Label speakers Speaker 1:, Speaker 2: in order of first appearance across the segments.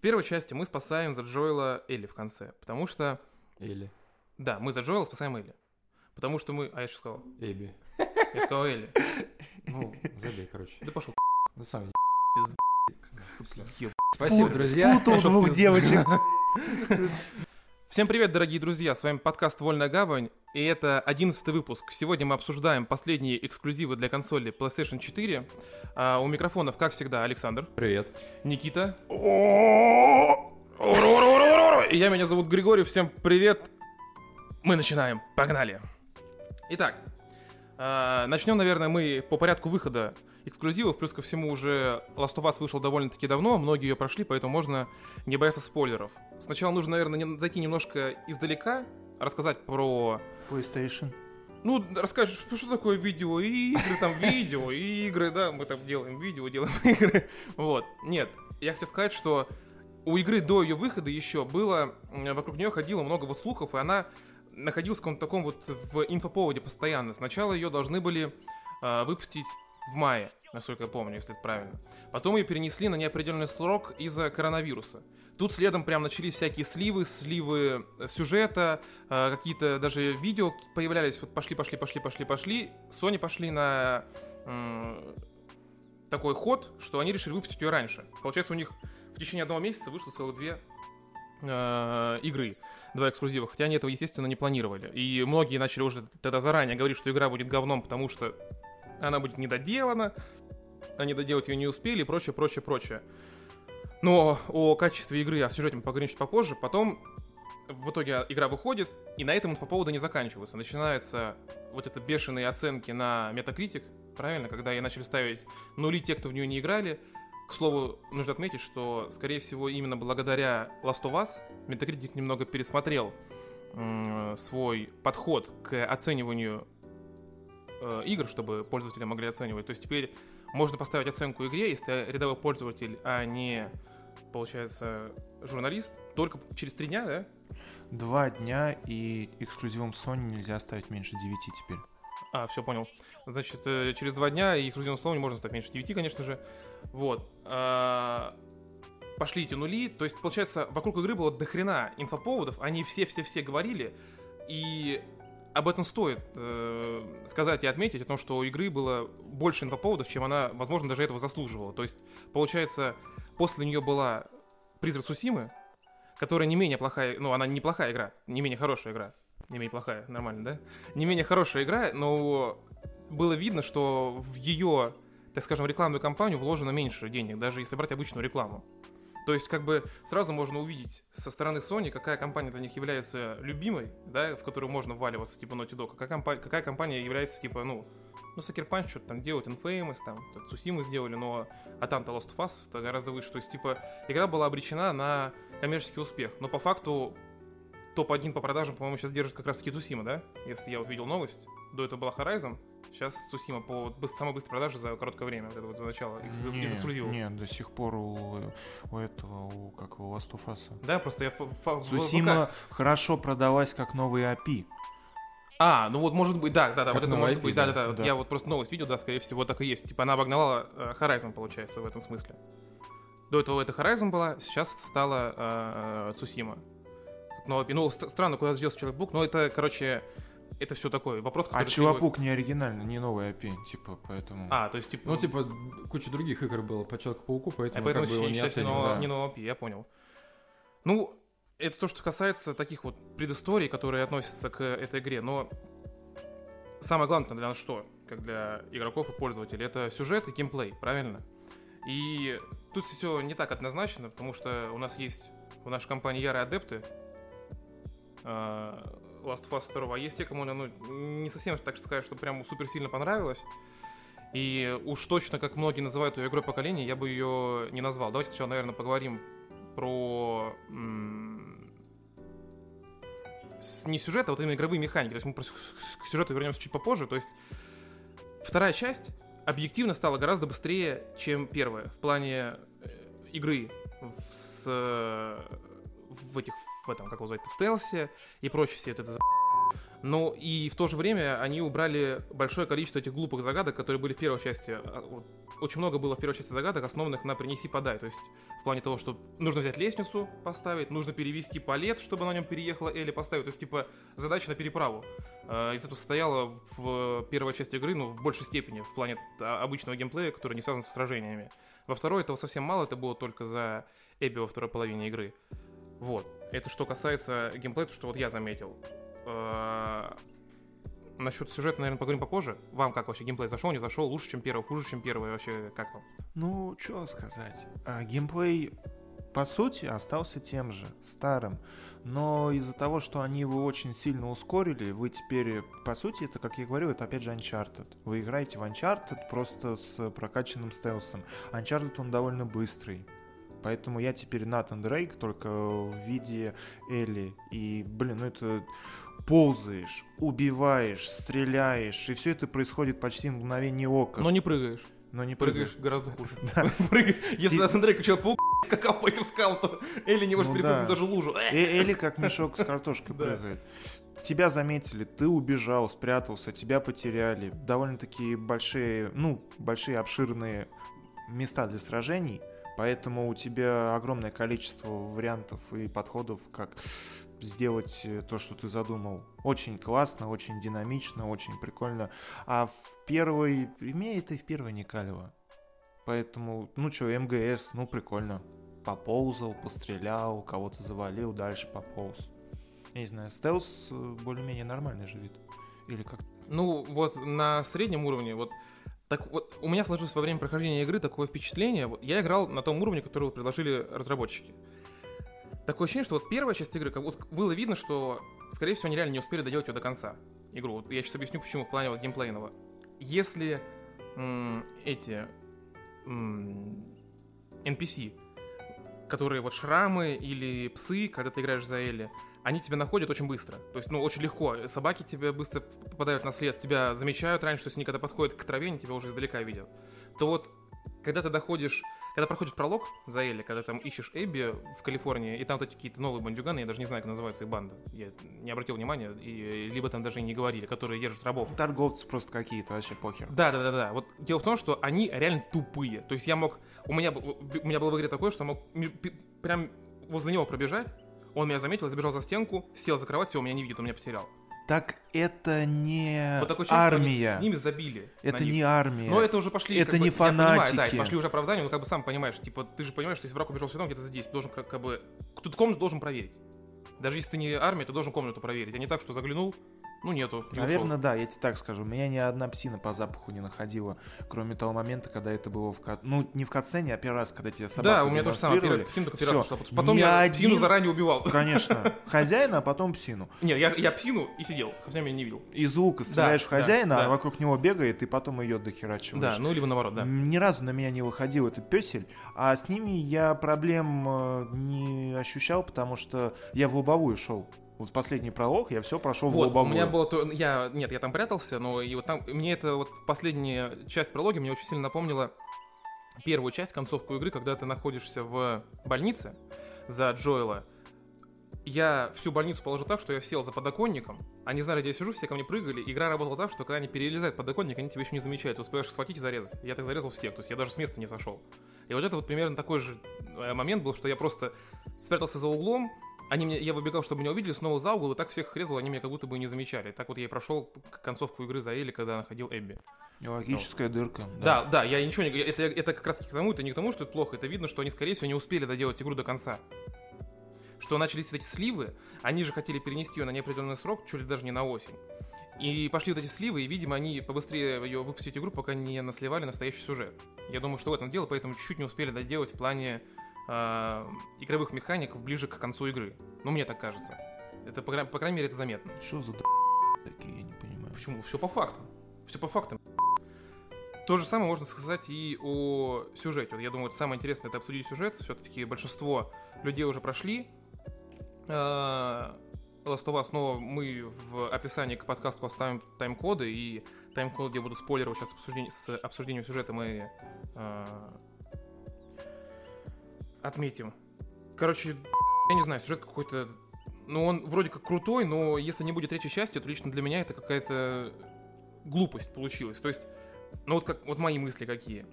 Speaker 1: В первой части мы спасаем за Джоэла Элли в конце, потому что...
Speaker 2: Или
Speaker 1: Да, мы за Джоэла спасаем Элли. Потому что мы... А я что сказал?
Speaker 2: Эбби.
Speaker 1: Я сказал Элли.
Speaker 2: Ну, забей, короче.
Speaker 1: Да пошел.
Speaker 2: На самом деле.
Speaker 1: Спасибо.
Speaker 2: Друзья.
Speaker 3: спутал двух девочек.
Speaker 1: Всем привет, дорогие друзья! С вами подкаст «Вольная гавань», и это одиннадцатый выпуск. Сегодня мы обсуждаем последние эксклюзивы для консоли PlayStation 4. А, у микрофонов, как всегда, Александр,
Speaker 2: Привет.
Speaker 1: Никита. И я, меня зовут Григорий, всем привет. Мы начинаем, погнали. Итак, начнем, наверное, мы по порядку выхода эксклюзивов, плюс ко всему уже Last of Us вышел довольно-таки давно, многие ее прошли, поэтому можно не бояться спойлеров. Сначала нужно, наверное, зайти немножко издалека, рассказать про
Speaker 3: PlayStation.
Speaker 1: ну, расскажешь, что, такое видео и игры, там, видео и игры, да, мы там делаем видео, делаем игры. Вот. Нет, я хотел сказать, что у игры до ее выхода еще было, вокруг нее ходило много вот слухов, и она находилась в каком-то таком вот в инфоповоде постоянно. Сначала ее должны были а, выпустить в мае, насколько я помню, если это правильно. Потом ее перенесли на неопределенный срок из-за коронавируса. Тут следом прям начались всякие сливы, сливы э, сюжета, э, какие-то даже видео появлялись, вот пошли, пошли, пошли, пошли, пошли. Sony пошли на м, такой ход, что они решили выпустить ее раньше. Получается, у них в течение одного месяца вышло целых две э, игры, два эксклюзива, хотя они этого, естественно, не планировали. И многие начали уже тогда заранее говорить, что игра будет говном, потому что она будет недоделана, они доделать ее не успели и прочее, прочее, прочее. Но о качестве игры, о сюжете мы поговорим чуть попозже. Потом в итоге игра выходит, и на этом инфоповоды не заканчиваются. Начинаются вот это бешеные оценки на Metacritic, правильно, когда и начали ставить нули те, кто в нее не играли. К слову, нужно отметить, что, скорее всего, именно благодаря Last of Us Metacritic немного пересмотрел свой подход к оцениванию э, игр, чтобы пользователи могли оценивать. То есть теперь можно поставить оценку игре, если ты рядовой пользователь, а не, получается, журналист, только через три дня, да?
Speaker 3: Два дня и эксклюзивом Sony нельзя ставить меньше 9 теперь.
Speaker 1: А, все, понял. Значит, э, через два дня и эксклюзивным словом не можно стать меньше 9, конечно же. Вот. А, Пошли эти нули. То есть, получается, вокруг игры было дохрена инфоповодов. Они все-все-все говорили. И об этом стоит э, сказать и отметить, о том, что у игры было больше инфоповодов, чем она, возможно, даже этого заслуживала. То есть, получается, после нее была «Призрак Сусимы», которая не менее плохая, ну, она неплохая игра, не менее хорошая игра. Не менее плохая, нормально, да? Не менее хорошая игра, но было видно, что в ее, так скажем, рекламную кампанию вложено меньше денег, даже если брать обычную рекламу. То есть, как бы сразу можно увидеть со стороны Sony, какая компания для них является любимой, да, в которую можно вваливаться, типа Naughty Dog, а какая, компа- какая компания является, типа, ну, ну, Sucker Punch что-то там делают, Infamous, там, Сусиму сделали, но, а там-то Lost of Us это гораздо выше. То есть, типа, игра была обречена на коммерческий успех. Но по факту топ-1 по продажам, по-моему, сейчас держит как раз-таки Цусима, да? Если я вот видел новость. До этого была Horizon, сейчас Цусима по самой быстрой продаже за короткое время, вот это вот за начало, из, из
Speaker 3: Не,
Speaker 1: эксклюзивов.
Speaker 3: не, до сих пор у, у этого, у как его, Last of Us.
Speaker 1: Да, просто я в, в- в- в
Speaker 3: Сусима хорошо продалась как новый API.
Speaker 1: А, ну вот может быть, да, да, да,
Speaker 2: Как
Speaker 1: вот это может
Speaker 2: IP,
Speaker 1: быть, да, да,
Speaker 2: да,
Speaker 1: да, вот. Я вот просто новость видел, да, скорее всего, так и есть. Типа она обогнала э, Horizon, получается, в этом смысле. До этого это Horizon была, сейчас стала э. Как новый API. Ну, ст- странно, куда сделался Человек-Бук, но это, короче, это все такой вопрос,
Speaker 3: А
Speaker 1: который... требует-
Speaker 3: Чувапук не оригинальный, не новый API, типа, поэтому...
Speaker 1: А, то есть, типа...
Speaker 2: Ну, типа, куча других игр было по Человеку-пауку,
Speaker 1: А
Speaker 2: поэтому,
Speaker 1: поэтому
Speaker 2: как бы его не
Speaker 1: считать не
Speaker 2: оценивают.
Speaker 1: нового,
Speaker 3: да.
Speaker 1: не нового API, я понял. Ну, это то, что касается таких вот предысторий, которые относятся к этой игре. Но самое главное для нас что, как для игроков и пользователей, это сюжет и геймплей, правильно? И тут все не так однозначно, потому что у нас есть в нашей компании ярые адепты а, Last of Us 2, а есть те, кому она, ну, не совсем так сказать, что прям супер сильно понравилось. И уж точно, как многие называют ее игрой поколения, я бы ее не назвал. Давайте сначала, наверное, поговорим про не сюжет, а вот именно игровые механики. То есть мы к сюжету вернемся чуть попозже. То есть вторая часть объективно стала гораздо быстрее, чем первая в плане э, игры в, с, в этих в этом, как его звать, в стелсе и прочее все это за Но и в то же время они убрали большое количество этих глупых загадок, которые были в первой части. А, Очень много было в первой части загадок, основанных на «принеси, подай». То есть в плане того, что нужно взять лестницу, поставить, нужно перевести палет, чтобы на нем переехала Элли поставить. То есть, типа, задача на переправу. Э, Из этого состояла в первой части игры, ну, в большей степени, в плане а, обычного геймплея, который не связан со сражениями. Во второй этого совсем мало, это было только за Эбби во второй половине игры. Вот. Это что касается геймплея, то что вот я заметил. Э, Насчет сюжета, наверное, поговорим попозже. Вам как вообще геймплей зашел, не зашел, лучше, чем первый, хуже, чем первый, вообще как вам?
Speaker 3: Ну, что сказать. А, геймплей, по сути, остался тем же, старым. Но из-за того, что они его очень сильно ускорили, вы теперь, по сути, это, как я говорю, это опять же Uncharted. Вы играете в Uncharted просто с прокачанным стелсом. Uncharted, он довольно быстрый. Поэтому я теперь Натан Дрейк, только в виде Элли. И, блин, ну это ползаешь, убиваешь, стреляешь, и все это происходит почти в мгновение ока.
Speaker 1: Но не прыгаешь.
Speaker 3: Но не
Speaker 1: Прыгаешь
Speaker 3: прыгаешь.
Speaker 1: гораздо хуже.
Speaker 3: Да.
Speaker 1: Если
Speaker 3: Ти-
Speaker 1: Натан Дрейк как Человек-паук скакал по этим скалам, то Элли не может
Speaker 3: Ну
Speaker 1: перепрыгнуть
Speaker 3: да.
Speaker 1: даже лужу. Э!
Speaker 3: Элли как мешок с картошкой прыгает. Тебя заметили, ты убежал, спрятался, тебя потеряли. Довольно-таки большие, ну, большие обширные места для сражений, поэтому у тебя огромное количество вариантов и подходов, как сделать э, то, что ты задумал. Очень классно, очень динамично, очень прикольно. А в первой... Это и в первой не калево. Поэтому, ну что, МГС, ну прикольно. Поползал, пострелял, кого-то завалил, дальше пополз. Я не знаю, стелс э, более-менее нормальный же вид. Или как?
Speaker 1: Ну, вот на среднем уровне, вот так вот, у меня сложилось во время прохождения игры такое впечатление. Вот, я играл на том уровне, который предложили разработчики. Такое ощущение, что вот первая часть игры, как вот было видно, что, скорее всего, они реально не успели доделать ее до конца. Игру. Вот я сейчас объясню, почему в плане вот геймплейного. Если м, эти м, NPC, которые вот шрамы или псы, когда ты играешь за Элли, они тебя находят очень быстро. То есть, ну, очень легко. Собаки тебе быстро попадают на след, тебя замечают раньше, то есть они когда подходят к траве, они тебя уже издалека видят. То вот, когда ты доходишь, когда проходишь пролог за Элли, когда там ищешь Эбби в Калифорнии, и там вот эти какие-то новые бандюганы, я даже не знаю, как называется их банда, я не обратил внимания, и, либо там даже и не говорили, которые держат рабов.
Speaker 3: Торговцы просто какие-то, вообще похер.
Speaker 1: Да, да, да, да. Вот дело в том, что они реально тупые. То есть я мог. У меня, у меня было в игре такое, что я мог прям возле него пробежать. Он меня заметил, забежал за стенку, сел за кровать, все, он меня не видит, он меня потерял.
Speaker 3: Так это не
Speaker 1: Вот такое
Speaker 3: армия.
Speaker 1: с ними забили.
Speaker 3: Это не армия.
Speaker 1: Но это уже пошли.
Speaker 3: Это
Speaker 1: как бы,
Speaker 3: не
Speaker 1: я понимаю, да,
Speaker 3: фанатики.
Speaker 1: пошли уже оправдания, но как бы сам понимаешь, типа, ты же понимаешь, что если враг убежал сюда, он где-то здесь, ты должен как, как бы. Тут комнату должен проверить. Даже если ты не армия, ты должен комнату проверить. А не так, что заглянул, ну нету. и
Speaker 3: Наверное,
Speaker 1: ушел.
Speaker 3: да, я тебе так скажу. Меня ни одна псина по запаху не находила, кроме того момента, когда это было в кат... Ну, не в катсцене, а первый раз, когда тебе собаку
Speaker 1: Да, у меня тоже самое. Первый, псину только первый раз что Потом
Speaker 3: Ни
Speaker 1: я
Speaker 3: один-
Speaker 1: псину заранее убивал.
Speaker 3: Конечно. Хозяина, а потом псину.
Speaker 1: Не, я, я псину и сидел, хотя меня не видел.
Speaker 3: Из лука стреляешь в
Speaker 1: да,
Speaker 3: хозяина,
Speaker 1: да.
Speaker 3: а вокруг него бегает, и потом ее дохерачиваешь.
Speaker 1: Да, ну либо наоборот, да.
Speaker 3: Ни разу на меня не выходил этот песель, а с ними я проблем э, не ощущал, потому что я в лобовую шел. Вот последний пролог я все прошел в
Speaker 1: Вот, у
Speaker 3: лобовую.
Speaker 1: меня было то, я, нет, я там прятался, но и вот там, мне это вот последняя часть прологи мне очень сильно напомнила первую часть, концовку игры, когда ты находишься в больнице за Джоэла. Я всю больницу положил так, что я сел за подоконником, они знали, где я сижу, все ко мне прыгали. Игра работала так, что когда они перелезают подоконник, они тебя еще не замечают, ты успеваешь их схватить и зарезать. Я так зарезал всех, то есть я даже с места не сошел. И вот это вот примерно такой же э, момент был, что я просто спрятался за углом, они мне, я выбегал, чтобы меня увидели, снова за угол, и так всех их резал, они меня как будто бы не замечали. Так вот я и прошел к- концовку игры за Элли, когда находил Эбби.
Speaker 3: Логическая дырка.
Speaker 1: Да, да, я ничего не... Это, это как раз к тому, это не к тому, что это плохо, это видно, что они, скорее всего, не успели доделать игру до конца. Что начались эти сливы, они же хотели перенести ее на неопределенный срок, чуть ли даже не на осень. И пошли вот эти сливы, и, видимо, они побыстрее ее выпустить игру, пока не насливали настоящий сюжет. Я думаю, что в этом дело, поэтому чуть-чуть не успели доделать в плане а, игровых механик ближе к концу игры. Ну, мне так кажется. Это, по, по крайней мере, это заметно.
Speaker 3: Что за такие, я не понимаю.
Speaker 1: Почему? Все по фактам. Все по фактам. То же самое можно сказать и о сюжете. Я думаю, самое интересное это обсудить сюжет. Все-таки большинство людей уже прошли. А, Last of Us, но мы в описании к подкасту оставим тайм-коды, и тайм-код, где я буду спойлеров сейчас с обсуждением сюжета мы а, отметим. Короче, я не знаю, сюжет какой-то ну, он вроде как крутой, но если не будет третьей части, то лично для меня это какая-то глупость получилась. То есть, ну вот как вот мои мысли какие.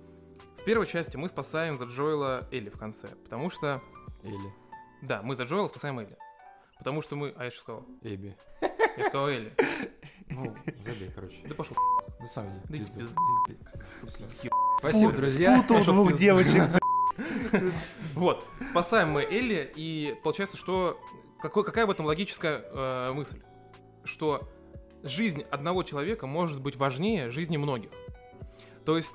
Speaker 1: В первой части мы спасаем за Джоэла Элли в конце, потому что...
Speaker 2: Или
Speaker 1: Да, мы за Джоэла спасаем Элли. Потому что мы... А я что сказал?
Speaker 2: Эбби.
Speaker 1: Я сказал Элли.
Speaker 2: Ну, забей, короче.
Speaker 1: Да пошел.
Speaker 2: Ну сам иди.
Speaker 1: Да иди.
Speaker 2: Спасибо, друзья.
Speaker 3: Спутал двух девочек.
Speaker 1: Вот, спасаем мы Элли, и получается, что... Какой, какая в этом логическая э, мысль? Что жизнь одного человека может быть важнее жизни многих. То есть,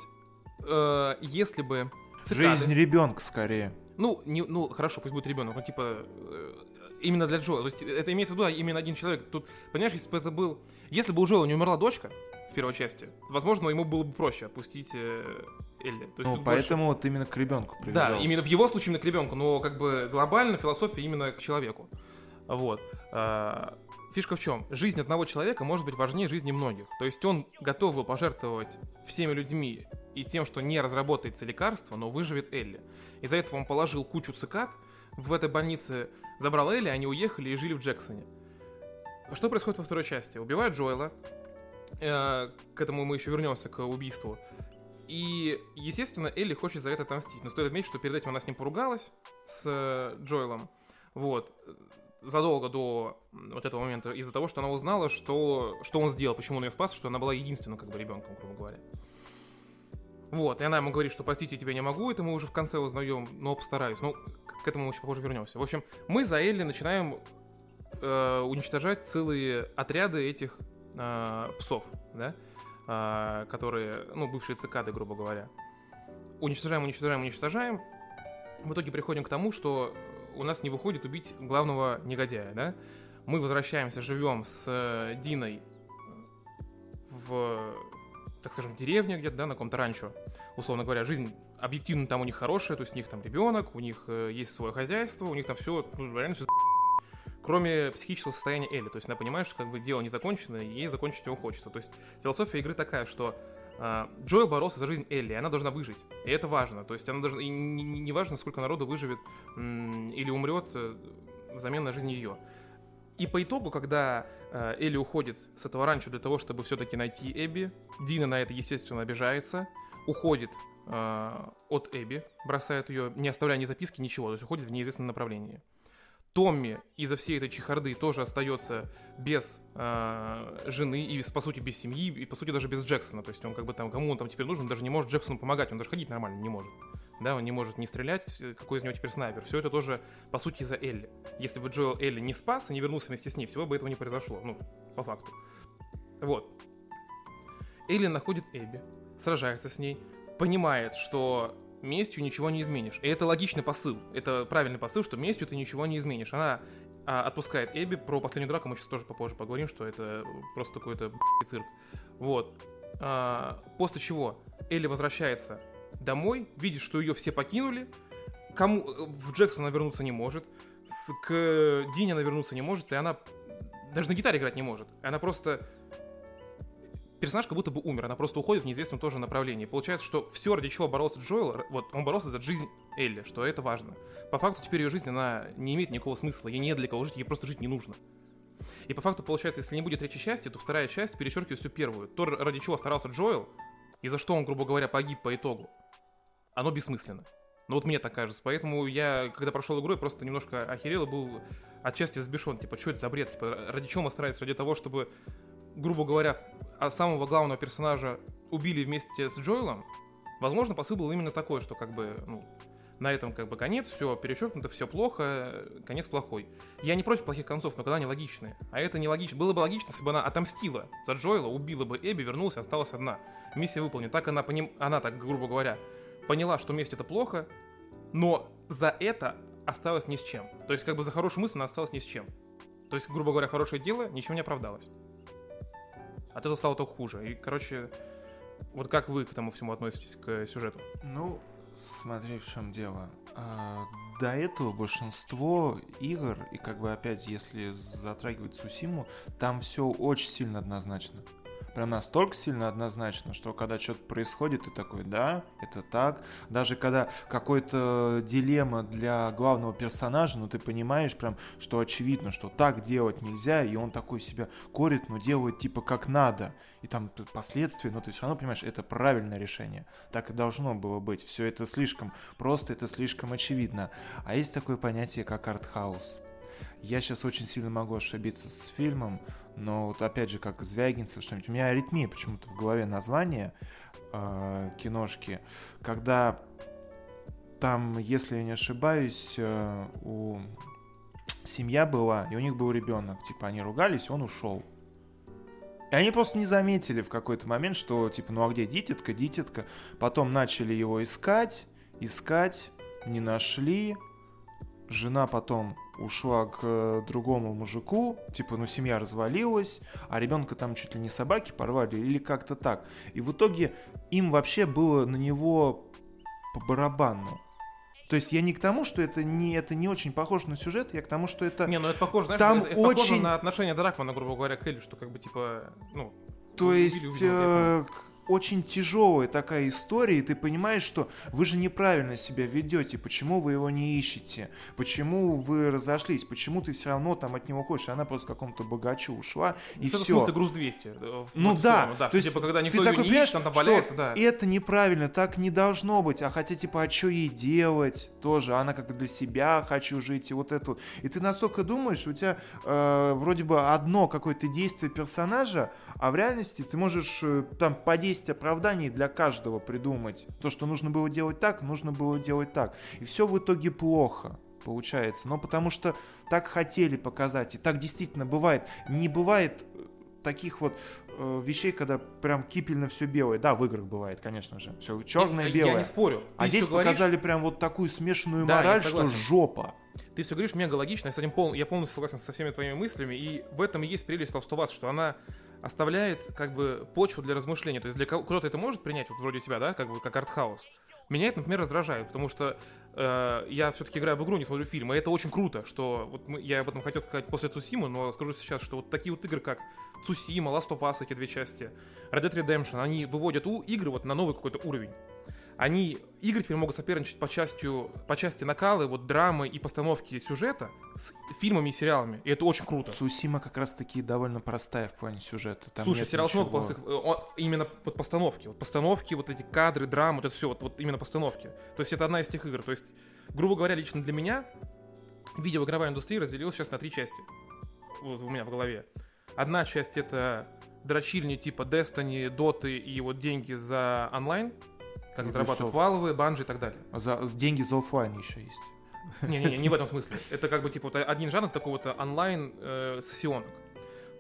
Speaker 1: э, если бы цикады-
Speaker 3: Жизнь ребенка скорее.
Speaker 1: Ну, не, ну, хорошо, пусть будет ребенок, но типа э, именно для Джоэла. То есть это имеется в виду а, именно один человек. Тут, понимаешь, если бы это был. Если бы у Джоэла не умерла дочка в первой части, возможно, ему было бы проще отпустить э, Элли. То есть
Speaker 3: Ну,
Speaker 1: тут больше-
Speaker 3: поэтому вот именно к ребенку
Speaker 1: Да,
Speaker 3: привязался.
Speaker 1: именно в его случае именно к ребенку, но как бы глобально философия именно к человеку. Вот. А, Фишка в чем? Жизнь одного человека может быть важнее жизни многих. То есть он готов был пожертвовать всеми людьми и тем, что не разработается лекарство, но выживет Элли. Из-за этого он положил кучу цикад в этой больнице, забрал Элли, они уехали и жили в Джексоне. Что происходит во второй части? Убивают Джоэла. Э, К этому мы еще вернемся, к убийству. И, естественно, Элли хочет за это отомстить. Но стоит отметить, что перед этим она с ним поругалась, с э, Джоэлом. Вот. Задолго до вот этого момента, из-за того, что она узнала, что, что он сделал, почему он ее спас, что она была единственным, как бы, ребенком, грубо говоря. Вот, и она ему говорит, что простите, я тебя не могу, это мы уже в конце узнаем, но постараюсь. Ну, к этому мы еще позже вернемся. В общем, мы за Элли начинаем э, уничтожать целые отряды этих э, псов, да, а, которые, ну, бывшие цикады, грубо говоря. Уничтожаем, уничтожаем, уничтожаем. В итоге приходим к тому, что у нас не выходит убить главного негодяя, да. Мы возвращаемся, живем с э, Диной в, так скажем, деревне где-то, да, на каком-то ранчо. Условно говоря, жизнь объективно там у них хорошая, то есть у них там ребенок, у них э, есть свое хозяйство, у них там все, ну, реально все кроме психического состояния Элли. То есть она понимает, что как бы дело не закончено, и ей закончить его хочется. То есть философия игры такая, что а, Джоэл боролся за жизнь Элли, и она должна выжить. И это важно. То есть она должна, и не, не- важно, сколько народу выживет или умрет э, взамен на жизнь ее. И по итогу, когда э, Элли уходит с этого ранчо для того, чтобы все-таки найти Эбби, Дина на это, естественно, обижается, уходит э, от Эбби, бросает ее, не оставляя ни записки, ничего, то есть уходит в неизвестном направлении. Томми из-за всей этой чехарды тоже остается без э, жены и, по сути, без семьи, и, по сути, даже без Джексона. То есть он как бы там, кому он там теперь нужен, даже не может Джексону помогать, он даже ходить нормально не может. Да, он не может не стрелять, какой из него теперь снайпер. Все это тоже, по сути, из-за Элли. Если бы Джоэл Элли не спас и не вернулся вместе с ней, всего бы этого не произошло. Ну, по факту. Вот. Элли находит Эбби, сражается с ней, понимает, что местью ничего не изменишь. И это логичный посыл. Это правильный посыл, что местью ты ничего не изменишь. Она а, отпускает Эбби. Про последнюю драку мы сейчас тоже попозже поговорим, что это просто какой-то цирк. Вот. А, после чего Элли возвращается домой, видит, что ее все покинули. Кому в Джексона вернуться не может. С, к Дине она вернуться не может, и она даже на гитаре играть не может. Она просто персонаж как будто бы умер, она просто уходит в неизвестном тоже направлении. Получается, что все, ради чего боролся Джоэл, вот он боролся за жизнь Элли, что это важно. По факту теперь ее жизнь, она не имеет никакого смысла, ей не для кого жить, ей просто жить не нужно. И по факту получается, если не будет третьей части, то вторая часть перечеркивает всю первую. То, ради чего старался Джоэл, и за что он, грубо говоря, погиб по итогу, оно бессмысленно. Ну вот мне так кажется. Поэтому я, когда прошел игру, я просто немножко охерел и был отчасти взбешен. Типа, что это за бред? Типа, ради чего мы старались? Ради того, чтобы, грубо говоря, а самого главного персонажа убили вместе с Джоэлом? Возможно, посыл был именно такой, что как бы, ну, на этом как бы конец, все перечеркнуто, все плохо, конец плохой. Я не против плохих концов, но когда они логичные. А это не логично. Было бы логично, если бы она отомстила за Джоэла, убила бы Эбби, вернулась, осталась одна. Миссия выполнена. Так она, поним... она так, грубо говоря, поняла, что месть это плохо, но за это осталась ни с чем. То есть, как бы за хорошую мысль она осталась ни с чем. То есть, грубо говоря, хорошее дело ничем не оправдалось. От этого стало только хуже. И, короче, вот как вы к этому всему относитесь, к сюжету?
Speaker 3: Ну, смотри, в чем дело. А, до этого большинство игр, и как бы опять, если затрагивать Сусиму, там все очень сильно однозначно. Прям настолько сильно однозначно, что когда что-то происходит, ты такой, да, это так. Даже когда какой-то дилемма для главного персонажа, ну ты понимаешь прям, что очевидно, что так делать нельзя, и он такой себя корит, но делает типа как надо. И там последствия, но ты все равно понимаешь, это правильное решение. Так и должно было быть. Все это слишком просто, это слишком очевидно. А есть такое понятие, как артхаус. Я сейчас очень сильно могу ошибиться с фильмом, но вот опять же, как Звягинцев, что-нибудь. У меня аритмия почему-то в голове название э, киношки, когда там, если я не ошибаюсь, э, у семья была, и у них был ребенок. Типа они ругались, он ушел. И они просто не заметили в какой-то момент, что типа, ну а где дитятка, дитятка. Потом начали его искать, искать, не нашли. Жена потом ушла к э, другому мужику, типа, ну, семья развалилась, а ребенка там чуть ли не собаки порвали или как-то так. И в итоге им вообще было на него по барабану. То есть я не к тому, что это не, это не очень похоже на сюжет, я к тому, что это...
Speaker 1: Не, ну это похоже, знаешь,
Speaker 3: Там
Speaker 1: это, это похоже
Speaker 3: очень-
Speaker 1: на отношение Дракмана, грубо говоря, к Элли, что как бы типа, ну...
Speaker 3: То
Speaker 1: убили,
Speaker 3: есть
Speaker 1: убили,
Speaker 3: э, очень тяжелая такая история, и ты понимаешь, что вы же неправильно себя ведете, почему вы его не ищете, почему вы разошлись, почему ты все равно там от него хочешь, она просто какому-то богачу ушла, и
Speaker 1: Что-то в
Speaker 3: все.
Speaker 1: смысле груз 200. э,
Speaker 3: Ну да,
Speaker 1: да.
Speaker 3: то есть
Speaker 1: типа, когда
Speaker 3: ты
Speaker 1: никто ее
Speaker 3: такой
Speaker 1: не
Speaker 3: понимаешь,
Speaker 1: ищет, она там
Speaker 3: что
Speaker 1: валяется, да.
Speaker 3: это неправильно, так не должно быть, а хотя типа, а что ей делать тоже, она как для себя хочу жить, и вот это вот. И ты настолько думаешь, у тебя э, вроде бы одно какое-то действие персонажа, а в реальности ты можешь э, там по 10 оправданий для каждого придумать. То, что нужно было делать так, нужно было делать так. И все в итоге плохо получается. Но потому что так хотели показать, и так действительно бывает. Не бывает э, таких вот э, вещей, когда прям кипельно все белое. Да, в играх бывает, конечно же. Все черное,
Speaker 1: Я-
Speaker 3: белое.
Speaker 1: Я не спорю.
Speaker 3: а
Speaker 1: Ты
Speaker 3: здесь
Speaker 1: всё говоришь,
Speaker 3: показали прям вот такую смешанную
Speaker 1: Да,
Speaker 3: мораль, что жопа.
Speaker 1: Ты все говоришь мега логично, я с этим пол... я полностью согласен со всеми твоими мыслями, и в этом и есть прелесть Last что она оставляет как бы почву для размышления. То есть для кого- кто-то это может принять, вот вроде тебя, да, как бы как артхаус. Меня это, например, раздражает, потому что э, я все-таки играю в игру, не смотрю фильм, и это очень круто, что вот мы, я об этом хотел сказать после Цусимы, но скажу сейчас, что вот такие вот игры, как Цусима, Last of Us, эти две части, Red Dead Redemption, они выводят у игры вот на новый какой-то уровень. Они, игры теперь могут соперничать по, частью, по части накалы, вот драмы и постановки сюжета с фильмами и сериалами, и это очень круто.
Speaker 3: Сусима как раз таки довольно простая в плане сюжета. Там
Speaker 1: Слушай, сериал
Speaker 3: ничего.
Speaker 1: много плохих, он- именно вот постановки, вот постановки, вот эти кадры, драмы, вот это все, вот, вот именно постановки. То есть это одна из тех игр. То есть, грубо говоря, лично для меня видеоигровая индустрия разделилась сейчас на три части. Вот у меня в голове. Одна часть это дрочильни типа Destiny, Dota ы и вот деньги за онлайн, как
Speaker 3: Ubisoft.
Speaker 1: зарабатывают Valve овые, Bungie и так далее.
Speaker 3: А За, деньги за оффлайн еще есть.
Speaker 1: Не-не-не, не в этом смысле. Это как бы типа вот один жанр такого-то онлайн э, сессионок.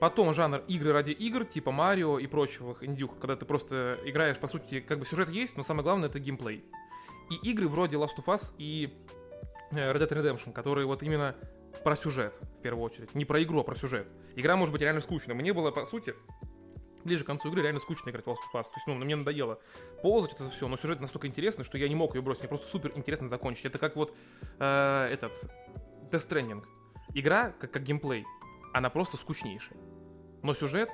Speaker 1: Потом жанр игры ради игр, типа Марио и прочих индюх, когда ты просто играешь, по сути, как бы сюжет есть, но самое главное это геймплей. И игры вроде Last of Us и э, Red Dead Redemption, которые вот именно про сюжет, в первую очередь. Не про игру, а про сюжет. Игра может быть реально скучной. Мне было, по сути, ближе к концу игры реально скучно играть в Last of Us. То есть, ну, мне надоело ползать это все, но сюжет настолько интересный, что я не мог ее бросить. Мне просто супер интересно закончить. Это как вот э, этот Death Stranding. Игра, как, как геймплей, она просто скучнейшая. Но сюжет,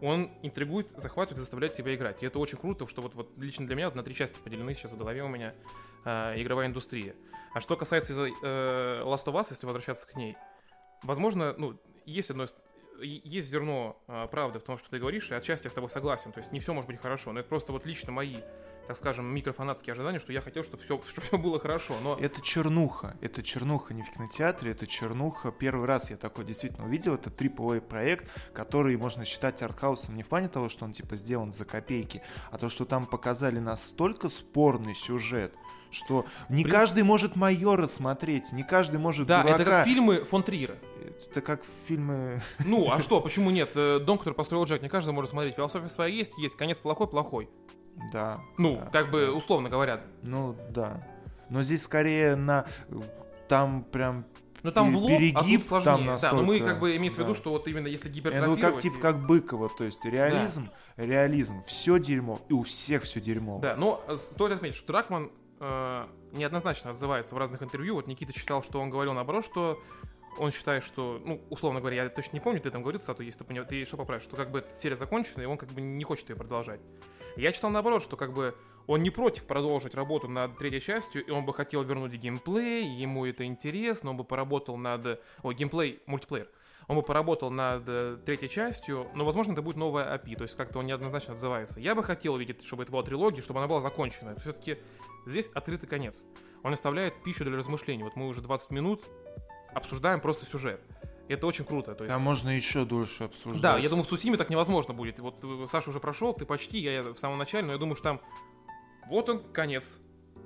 Speaker 1: он интригует, захватывает, заставляет тебя играть. И это очень круто, что вот, вот лично для меня вот на три части поделены сейчас в голове у меня э, игровая индустрия. А что касается э, Last of Us, если возвращаться к ней, возможно, ну, есть одно и- есть зерно э, правды в том, что ты говоришь, и отчасти я с тобой согласен. То есть не все может быть хорошо, но это просто вот лично мои, так скажем, микрофанатские ожидания, что я хотел, чтобы все, чтобы все было хорошо. Но
Speaker 3: Это чернуха. Это чернуха не в кинотеатре, это чернуха. Первый раз я такой действительно увидел. Это AAA проект, который можно считать артхаусом не в плане того, что он типа сделан за копейки, а то, что там показали настолько спорный сюжет, что не
Speaker 1: принципе-
Speaker 3: каждый может майора смотреть, не каждый может
Speaker 1: да,
Speaker 3: дурака.
Speaker 1: это как фильмы фон Триера.
Speaker 3: Это как фильмы...
Speaker 1: Ну, а что, почему нет? Э, Дом, который построил Джек, не каждый может смотреть. Философия своя есть, есть. Конец плохой, плохой.
Speaker 3: Да.
Speaker 1: Ну,
Speaker 3: да,
Speaker 1: как бы
Speaker 3: да.
Speaker 1: условно говоря.
Speaker 3: Ну, да. Но здесь скорее на... Там прям...
Speaker 1: Ну там в лоб, а
Speaker 3: перегиб
Speaker 1: тут сложнее.
Speaker 3: там
Speaker 1: да, но мы
Speaker 3: настолько,
Speaker 1: как бы имеется в виду,
Speaker 3: да.
Speaker 1: что вот именно если
Speaker 3: Ну,
Speaker 1: гипертрофировать...
Speaker 3: как типа как Быкова, то есть реализм, реализм, все дерьмо, и у всех все дерьмо.
Speaker 1: Да, но э, стоит отметить, что Дракман э, неоднозначно отзывается в разных интервью. Вот Никита читал, что он говорил наоборот, что он считает, что, ну, условно говоря, я точно не помню, ты там говорил, Сату, если ты, ты что поправишь, что как бы эта серия закончена, и он как бы не хочет ее продолжать. Я читал наоборот, что как бы он не против продолжить работу над третьей частью, и он бы хотел вернуть геймплей, ему это интересно, он бы поработал над... Ой, геймплей, мультиплеер. Он бы поработал над э, третьей частью, но, возможно, это будет новая API, то есть как-то он неоднозначно отзывается. Я бы хотел увидеть, чтобы это была трилогия, чтобы она была закончена. Все-таки здесь открытый конец. Он оставляет пищу для размышлений. Вот мы уже 20 минут обсуждаем просто сюжет. Это очень круто. То есть,
Speaker 3: А можно еще дольше обсуждать.
Speaker 1: да, я думаю, в Сусиме так невозможно будет. Вот э, Саша уже прошел, ты почти, я в самом начале, но я думаю, что там вот он, конец.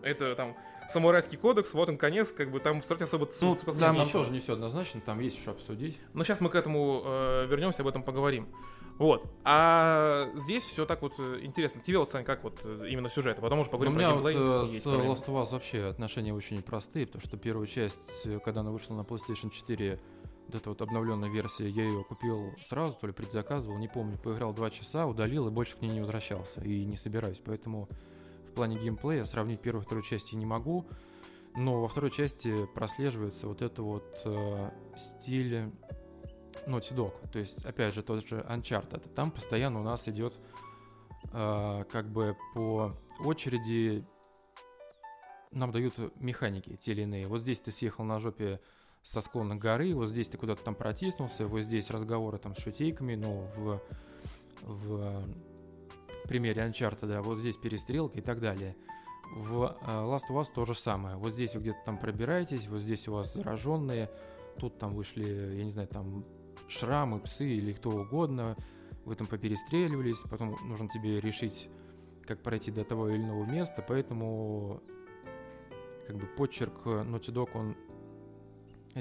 Speaker 1: Это там самурайский кодекс, вот он, конец, как бы там кстати, особо
Speaker 3: Ну,
Speaker 1: с- с
Speaker 3: там
Speaker 1: последним-
Speaker 2: Ничего же не все однозначно, там есть еще обсудить.
Speaker 1: Но сейчас мы к этому э, вернемся, об этом поговорим. Вот. А здесь все так вот э, интересно. Тебе вот, Сань, как вот э, именно сюжет? А потом уже
Speaker 2: У
Speaker 1: поговорим
Speaker 2: меня
Speaker 1: про
Speaker 2: вот
Speaker 1: геймплей.
Speaker 2: э,
Speaker 1: и
Speaker 2: с
Speaker 1: эти проблемы.
Speaker 2: Last of Us вообще отношения очень непростые, потому что первую часть, когда она вышла на PlayStation 4, вот эта вот обновленная версия, я ее купил сразу, то ли предзаказывал, не помню, поиграл два часа, удалил и больше к ней не возвращался, и не собираюсь, поэтому в плане геймплея сравнить первую и вторую части не могу, но во второй части прослеживается вот это вот э, стиль Naughty Dog, то есть, опять же, тот же Uncharted, там постоянно у нас идет э, как бы по очереди. Нам дают механики те или иные. Вот здесь ты съехал на жопе со склона горы, вот здесь ты куда-то там протиснулся, вот здесь разговоры там с шутейками, ну, в, в примере Uncharted, да, вот здесь перестрелка и так далее. В э, Last of Us то же самое. Вот здесь вы где-то там пробираетесь, вот здесь у вас зараженные, тут там вышли, я не знаю, там шрамы, псы или кто угодно, вы там поперестреливались, потом нужно тебе решить, как пройти до того или иного места, поэтому как бы почерк э, Naughty Dog, он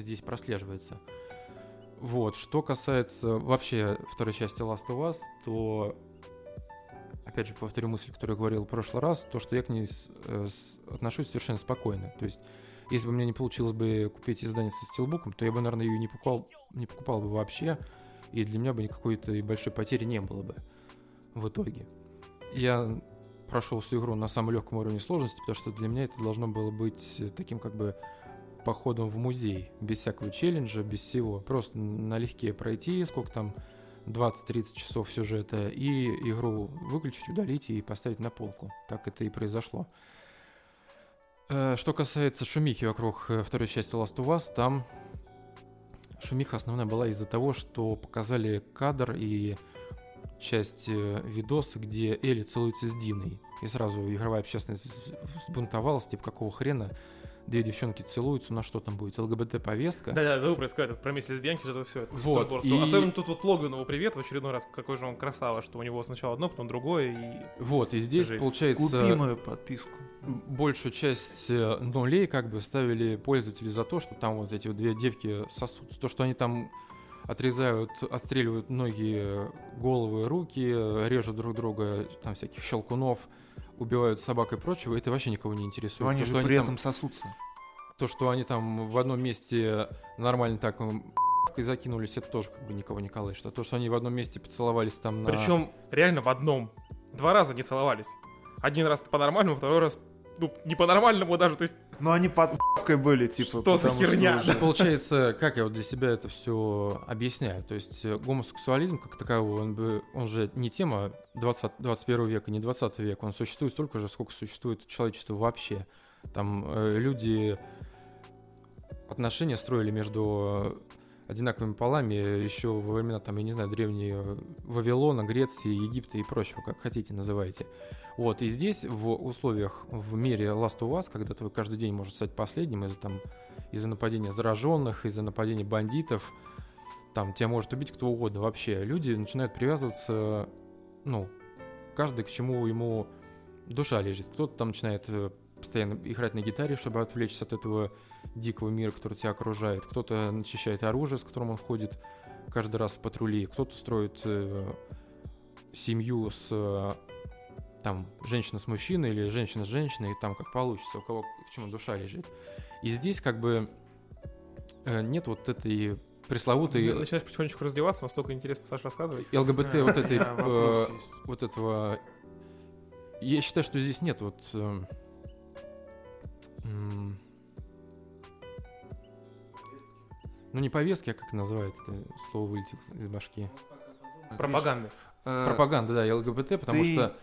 Speaker 2: здесь прослеживается. Вот, что касается вообще второй части Last of Us, то опять же повторю мысль, которую я говорил в прошлый раз, то, что я к ней с- э, с- отношусь совершенно спокойно. То есть, если бы мне не получилось бы купить издание со стилбуком, то я бы, наверное, ее не покупал, не покупал бы вообще, и для меня бы никакой-то большой потери не было бы в итоге. Я прошел всю игру на самом легком уровне сложности, потому что для меня это должно было быть таким как бы походом в музей, без всякого челленджа, без всего. Просто налегке пройти, сколько там, 20-30 часов сюжета, и игру выключить, удалить и поставить на полку. Так это и произошло. Э, Что касается шумихи вокруг э, второй части Last of Us, там шумиха основная была из-за того, что показали кадр и часть э, видоса, где Элли целуется с Диной. И сразу игровая общественность сбунтовалась, типа, какого хрена две девчонки целуются, на что там будет, ЛГБТ-повестка.
Speaker 1: Да-да, забыл про сказать, про месть лесбиянки, вот это все. Это
Speaker 2: Вот, и-
Speaker 1: Особенно тут вот Логанову привет в очередной раз, какой же он красава, что у него сначала одно, потом другое, и...
Speaker 2: Вот, и здесь,
Speaker 1: Жесть.
Speaker 2: получается,
Speaker 3: Купи мою подписку.
Speaker 2: большую часть э, нулей как бы ставили пользователи за то, что там вот эти вот две девки сосутся. То, что они там отрезают, отстреливают ноги, э, головы, руки, э, режут друг друга, там всяких щелкунов, убивают собак и прочего, это вообще никого не интересует.
Speaker 3: Но они
Speaker 2: то,
Speaker 3: же
Speaker 2: что
Speaker 3: при
Speaker 2: там-
Speaker 3: этом сосутся.
Speaker 2: то, что они там в одном месте нормально так и закинулись, это тоже как бы никого не колышет. А то, что они в одном месте поцеловались там на...
Speaker 1: Причем реально в одном. Два раза не целовались. Один раз по-нормальному, второй раз, ну, не по-нормальному даже, то есть...
Speaker 3: Но они под были, типа.
Speaker 1: Что за
Speaker 3: потому что
Speaker 1: херня?
Speaker 3: уже-
Speaker 2: Получается, как я вот для себя это все объясняю? То есть э, гомосексуализм как таковой, он, бы, он же не тема 20, 21 века, не 20 века, он существует столько же, сколько существует человечество вообще. Там э, люди отношения строили между одинаковыми полами еще во времена, там, я не знаю, древние Вавилона, Греции, Египта и прочего, как хотите называйте. Вот, и здесь в условиях в мире Last of Us, когда твой каждый день может стать последним из-за там из-за нападения зараженных, из-за нападения бандитов, там тебя может убить кто угодно вообще. Люди начинают привязываться, ну, каждый к чему ему душа лежит. Кто-то там начинает э, постоянно играть на гитаре, чтобы отвлечься от этого дикого мира, который тебя окружает. Кто-то начищает оружие, с которым он ходит каждый раз в патрули. Кто-то строит э, семью с э, там женщина с мужчиной или женщина с женщиной, и там как получится, у кого к чему душа лежит. И здесь как бы э, нет вот этой пресловутой
Speaker 1: Ты начинаешь потихонечку раздеваться, настолько интересно Саша рассказывает.
Speaker 2: ЛГБТ вот этой э, вот этого. Я считаю, что здесь нет вот. э, Ну, не повестки, а как называется-то? Слово вылетело из башки.
Speaker 1: Пропаганды.
Speaker 3: Э,
Speaker 2: Пропаганда, да, ЛГБТ, потому что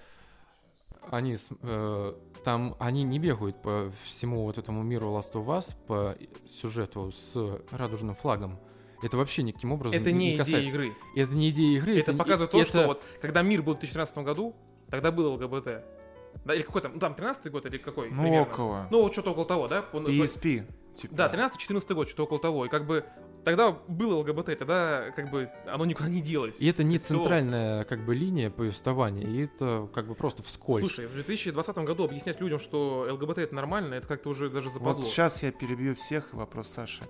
Speaker 2: они э, там они не бегают по всему вот этому миру Last of Us по сюжету с радужным флагом. Это вообще никаким образом
Speaker 1: Это не идея
Speaker 2: касается.
Speaker 1: игры.
Speaker 2: Это не идея игры.
Speaker 1: Это
Speaker 2: не-
Speaker 1: показывает то,
Speaker 2: это-
Speaker 1: что вот когда мир был в 2013 году, тогда был ЛГБТ. Да, или какой там, ну там 13 год или какой?
Speaker 3: Ну,
Speaker 1: примерно?
Speaker 3: около.
Speaker 1: Ну, вот что-то около того, да?
Speaker 3: PSP. типа.
Speaker 1: Да, 13-14 год, что-то около того. И как бы тогда было ЛГБТ, тогда как бы оно никуда не делось.
Speaker 2: И это не
Speaker 1: Всё.
Speaker 2: центральная как бы линия повествования, и это как бы просто вскользь.
Speaker 1: Слушай, в 2020 году объяснять людям, что ЛГБТ это нормально, это как-то уже даже западло.
Speaker 3: Вот сейчас я перебью всех. Вопрос Саши.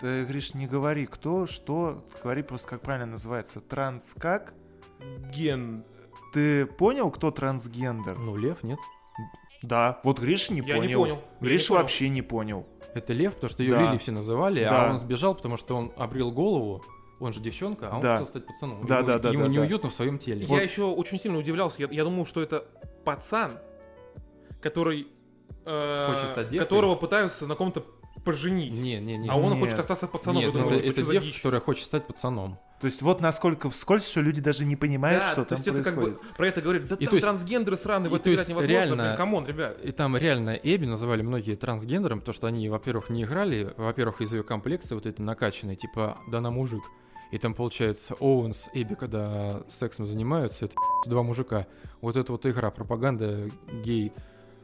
Speaker 3: Ты говоришь, не говори кто, что, говори просто, как правильно называется. Транс как?
Speaker 1: Ген.
Speaker 3: Ты понял, кто трансгендер?
Speaker 2: Ну, лев, нет?
Speaker 3: Да. Вот Гриша не
Speaker 1: Я
Speaker 3: понял.
Speaker 1: не понял. Я не понял.
Speaker 3: вообще не понял.
Speaker 2: Это лев, потому что ее
Speaker 3: Да.
Speaker 2: Лили все называли,
Speaker 3: Да.
Speaker 2: а он сбежал, потому что он обрел голову, он же девчонка, а он
Speaker 3: Да.
Speaker 2: хотел стать пацаном.
Speaker 3: Да,
Speaker 2: ему,
Speaker 3: да, да,
Speaker 2: ему
Speaker 3: да, да.
Speaker 2: неуютно в своем теле.
Speaker 1: Я еще очень сильно удивлялся. Я, я думал, что это пацан, который... э,
Speaker 2: Хочет стать девкой?
Speaker 1: Которого пытаются на ком-то поженить.
Speaker 2: Не, не, не.
Speaker 1: а он
Speaker 3: Нет.
Speaker 1: хочет остаться пацаном.
Speaker 2: Нет, это,
Speaker 1: «Господи,
Speaker 2: это девка,
Speaker 1: дичь?»
Speaker 2: которая хочет стать пацаном.
Speaker 3: То есть вот насколько вскользь, что люди даже не понимают,
Speaker 1: Да,
Speaker 3: что
Speaker 1: то
Speaker 3: там
Speaker 1: есть это как
Speaker 3: происходит.
Speaker 1: бы про это говорят, да
Speaker 2: И
Speaker 1: там
Speaker 2: то есть-
Speaker 1: трансгендеры сраные, в
Speaker 2: и
Speaker 1: это
Speaker 2: то
Speaker 1: играть невозможно,
Speaker 2: реально-
Speaker 1: блин, come on, ребят.
Speaker 2: И там реально Эбби называли многие трансгендером, потому что они, во-первых, не играли, во-первых, из ее комплекции вот этой накачанной, типа, да она мужик. И там, получается, Оуэн с Эбби, когда сексом занимаются, это два мужика. Вот это вот игра, пропаганда гей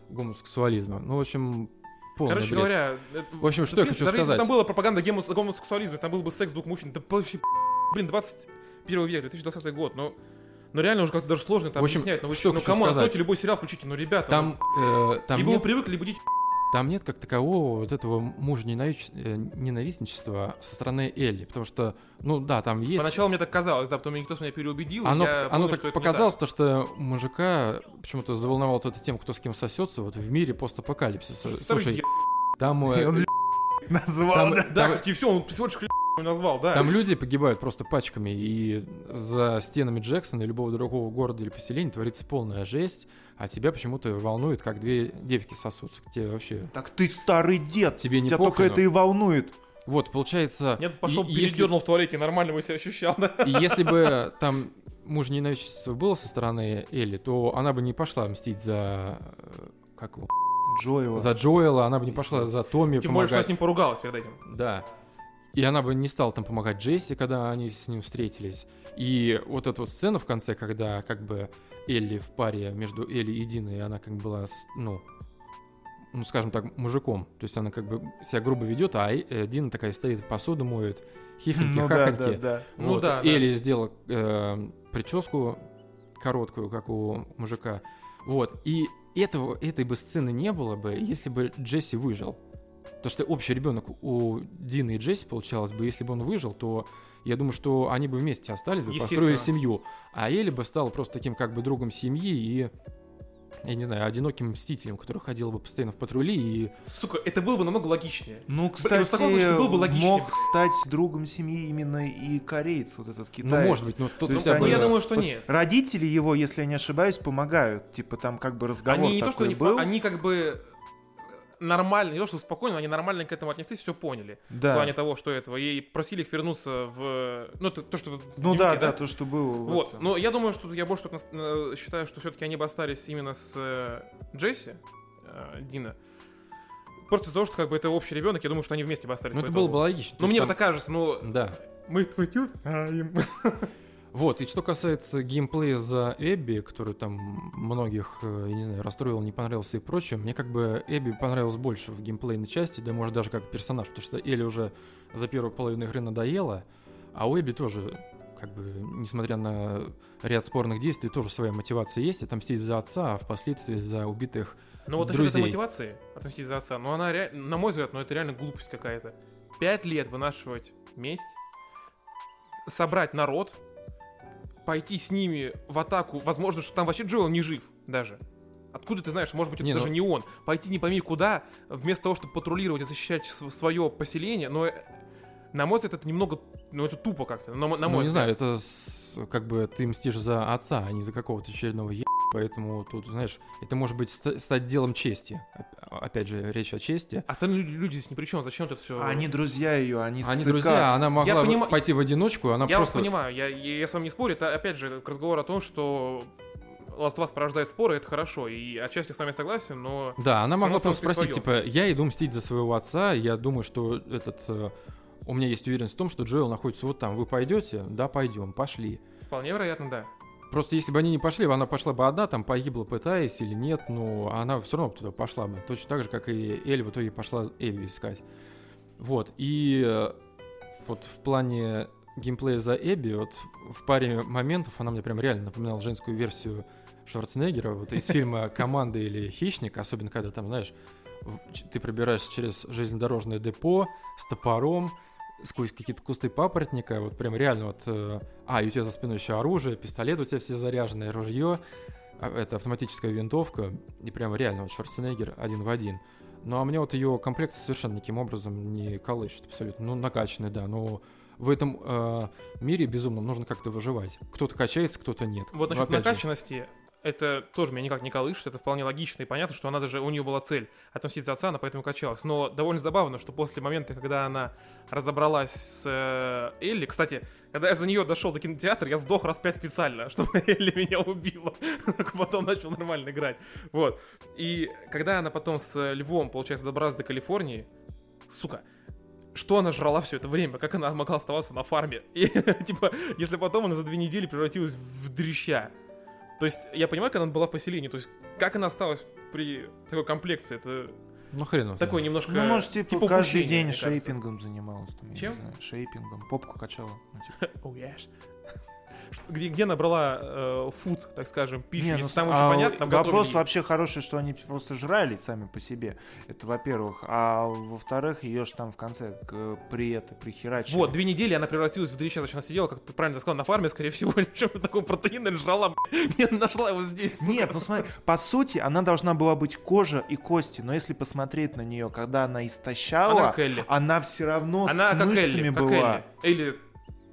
Speaker 2: гомосексуализма. Ну, в общем, полный
Speaker 1: Короче
Speaker 2: бред.
Speaker 1: говоря, это-
Speaker 2: В общем, что я хочу
Speaker 1: даже если
Speaker 2: сказать.
Speaker 1: там была пропаганда гомос- гомосексуализма, если там был бы секс двух мужчин, это вообще, блин, 21 век, 2020 год, но, но реально уже как-то даже сложно это
Speaker 2: В общем,
Speaker 1: объяснять. Ну, вы
Speaker 2: что
Speaker 1: ну, кому откройте любой сериал, включите, ну, ребята,
Speaker 2: Там, э, там,
Speaker 1: либо
Speaker 2: нет,
Speaker 1: вы привыкли будить
Speaker 2: там нет как такового вот этого мужа ненавистничества со стороны Элли, потому что, ну да, там есть
Speaker 1: Поначалу мне так казалось, да, потом никто меня переубедил, и
Speaker 2: Оно,
Speaker 1: я
Speaker 2: оно
Speaker 1: понял,
Speaker 2: так
Speaker 1: что это не
Speaker 2: показалось, то, что мужика почему-то заволновал вот эта тема, кто с кем сосется вот в мире постапокалипсиса.
Speaker 1: так.
Speaker 2: Слушай,
Speaker 1: дед.
Speaker 2: там, э,
Speaker 3: назвал, да.
Speaker 1: Да,
Speaker 2: там-
Speaker 1: кстати, все, он всего лишь назвал, да.
Speaker 2: там люди погибают просто пачками, и за стенами Джексона и любого другого города или поселения творится полная жесть, а тебя почему-то волнует, как две девки сосутся. Тебе вообще...
Speaker 3: Так ты старый дед.
Speaker 2: Тебе не
Speaker 3: Тебя только это и волнует.
Speaker 2: Вот, получается...
Speaker 1: Нет, пошел
Speaker 2: и- если-
Speaker 1: передернул в туалете, нормально бы себя ощущал, да.
Speaker 2: И если бы там муж ненавистничество было со стороны Элли, то она бы не пошла мстить за... Как его?
Speaker 3: Джоэла.
Speaker 2: За Джоэла, она бы не пошла за Томми
Speaker 1: Тем более, что она
Speaker 2: помогать.
Speaker 1: с ним поругалась перед этим.
Speaker 2: Да. И она бы не стала там помогать Джесси, когда они с ним встретились. И вот эту вот сцену в конце, когда как бы Элли в паре между Элли и Диной, она как бы была, ну, ну, скажем так, мужиком. То есть она как бы себя грубо ведет, а э, Дина такая стоит, посуду моет, хихоньки,
Speaker 3: Ну да,
Speaker 2: хахоньки.
Speaker 3: да, да.
Speaker 1: Ну
Speaker 2: Вот.
Speaker 1: да, да.
Speaker 2: Элли сделала э, прическу короткую, как у мужика. Вот. И этого, этой бы сцены не было бы, если бы Джесси выжил. Потому что общий ребенок у Дины и Джесси получалось бы, если бы он выжил, то я думаю, что они бы вместе остались бы, построили семью. А Элли бы стала просто таким как бы другом семьи и, я не знаю, одиноким мстителем, который ходил бы постоянно в патрули и
Speaker 1: Сука, это было бы намного логичнее.
Speaker 3: Ну,
Speaker 1: в таком
Speaker 3: кстати,
Speaker 1: случае было бы логичнее.
Speaker 3: мог стать другом семьи именно и кореец, вот этот китаец.
Speaker 2: Ну, может быть, но тут
Speaker 3: То есть
Speaker 1: Ну,
Speaker 2: бы-
Speaker 1: я думаю, что
Speaker 3: Вот
Speaker 1: нет.
Speaker 3: Родители его, если я не ошибаюсь, помогают. Типа там как бы разговор
Speaker 1: Они не то, что
Speaker 3: такой
Speaker 1: они,
Speaker 3: был.
Speaker 1: они как бы нормально, не то, что спокойно, они нормально к этому отнеслись, все поняли. В
Speaker 3: Да.
Speaker 1: плане того, что этого. И просили их вернуться в... Ну, это то, что... в
Speaker 3: Ну
Speaker 1: дневнике,
Speaker 3: да, да, то, что было. в
Speaker 1: Вот, но я думаю, что я больше тут э, считаю, что все-таки они бы остались именно с э, Джесси, э, Дина. Просто из-за того, что как бы это общий ребенок, я думаю, что они вместе бы остались.
Speaker 2: Ну, это было бы логично. То
Speaker 1: Ну, мне
Speaker 2: там-
Speaker 1: бы так кажется, ну,
Speaker 2: Да.
Speaker 1: мы твою знаем.
Speaker 2: Вот, и что касается геймплея за Эбби, который там многих, э, я не знаю, расстроил, не понравился и прочее, мне как бы Эбби понравилось больше в геймплейной части, да может даже как персонаж, потому что Элли уже за первую половину игры надоела, а у Эбби тоже, как бы, несмотря на ряд спорных действий, тоже своя мотивация есть, отомстить за отца, а впоследствии за убитых
Speaker 1: Ну вот насчет этой мотивации, отомстить за отца, ну она, ре- на мой взгляд, ну это реально глупость какая-то. Пять лет вынашивать месть, собрать народ, пойти с ними в атаку, возможно, что там вообще Джоэл не жив даже. Откуда ты знаешь, может быть, это
Speaker 2: Не, ну-
Speaker 1: даже не он. Пойти не пойми куда, вместо того, чтобы патрулировать и защищать свое поселение, но, на мой взгляд, это немного, ну это тупо как-то, на, на
Speaker 2: ну,
Speaker 1: мой
Speaker 2: не
Speaker 1: взгляд.
Speaker 2: знаю, это с- как бы ты мстишь за отца, а не за какого-то очередного е... поэтому тут, знаешь, это может быть ста- стать делом чести. Оп- Опять же, речь о чести.
Speaker 1: Остальные люди, люди здесь ни при чем. Зачем это все?
Speaker 3: Они друзья ее, они,
Speaker 2: Они
Speaker 3: ЦК.
Speaker 2: друзья, она могла бы
Speaker 1: понима-
Speaker 2: пойти в одиночку, она
Speaker 1: Я
Speaker 2: просто...
Speaker 1: вас понимаю, я, я, я с вами не спорю. Это опять же к разговору о том, что Last of Us порождает споры, это хорошо. И отчасти с вами согласен, но
Speaker 2: Да, она могла просто
Speaker 1: спросить
Speaker 2: спросить, типа, я иду мстить за своего отца, я думаю, что этот... э, У меня есть уверенность в том, что Джоэл находится вот там. Вы пойдете? Да, пойдем, пошли.
Speaker 1: вполне вероятно, да.
Speaker 2: Просто если бы они не пошли, она пошла бы одна, там погибла, пытаясь или нет, но она все равно туда пошла бы. Точно так же, как и Эль в итоге пошла Эбби искать. Вот, и э, вот в плане геймплея за Эбби, вот в паре моментов она мне прям реально напоминала женскую версию Шварценеггера, вот из фильма «Команда» или «Хищник», особенно когда там, знаешь, ты пробираешься через железнодорожное депо с топором, сквозь какие-то кусты папоротника, вот прям реально вот... э, а, и у тебя за спиной еще оружие, пистолет у тебя все заряженное, ружье, а, это автоматическая винтовка, и прям реально вот Шварценеггер один в один. Ну, а мне вот ее комплект совершенно никаким образом не колышет абсолютно. Ну, накачанный, да, но в этом э, мире безумном нужно как-то выживать. Кто-то качается, кто-то нет.
Speaker 1: Вот насчет
Speaker 2: же,
Speaker 1: накачанности, это тоже меня никак не колышет, это вполне логично и понятно, что она даже, у нее была цель отомстить за отца, она поэтому качалась. Но довольно забавно, что после момента, когда она разобралась с э, Элли, кстати, когда я за нее дошел до кинотеатра, я сдох раз пять специально, чтобы Элли меня убила. Потом начал нормально играть. Вот. И когда она потом с Львом, получается, добралась до Калифорнии, сука, что она жрала все это время, как она могла оставаться на фарме. И, типа, если потом она за две недели превратилась в дрища. То есть, я понимаю, когда она была в поселении, то есть, как она осталась при такой комплекции, это
Speaker 2: Ну, хрен
Speaker 1: такой немножко...
Speaker 3: Ну, может, типа,
Speaker 1: типа
Speaker 3: каждый
Speaker 1: упущение,
Speaker 3: день
Speaker 1: кажется.
Speaker 3: шейпингом занималась. Там,
Speaker 1: Чем?
Speaker 3: Не знаю, шейпингом. Попку качала. ну, типа.
Speaker 1: Oh, yes. Где, где набрала э, фуд, так скажем, пищу,
Speaker 3: Не, ну,
Speaker 1: там
Speaker 3: с-
Speaker 1: уже
Speaker 3: а
Speaker 1: понятно, там
Speaker 3: Вопрос вообще хороший, что они просто жрали сами по себе. Это во-первых. А во-вторых, ее ж там в конце к- при это прихерачили.
Speaker 1: Вот, две недели она превратилась в дрища, зачем она сидела, как ты правильно сказал, на фарме, скорее всего, чем такой протеин наверное, жрала. Я нашла его здесь.
Speaker 3: Нет, ну смотри, по сути, она должна была быть кожа и кости, но если посмотреть на нее, когда она
Speaker 1: Она
Speaker 3: истощала,
Speaker 1: Элли.
Speaker 3: она все равно
Speaker 1: Она
Speaker 3: с
Speaker 1: как
Speaker 3: мышцами
Speaker 1: Элли, как
Speaker 3: была.
Speaker 1: Элли. Элли.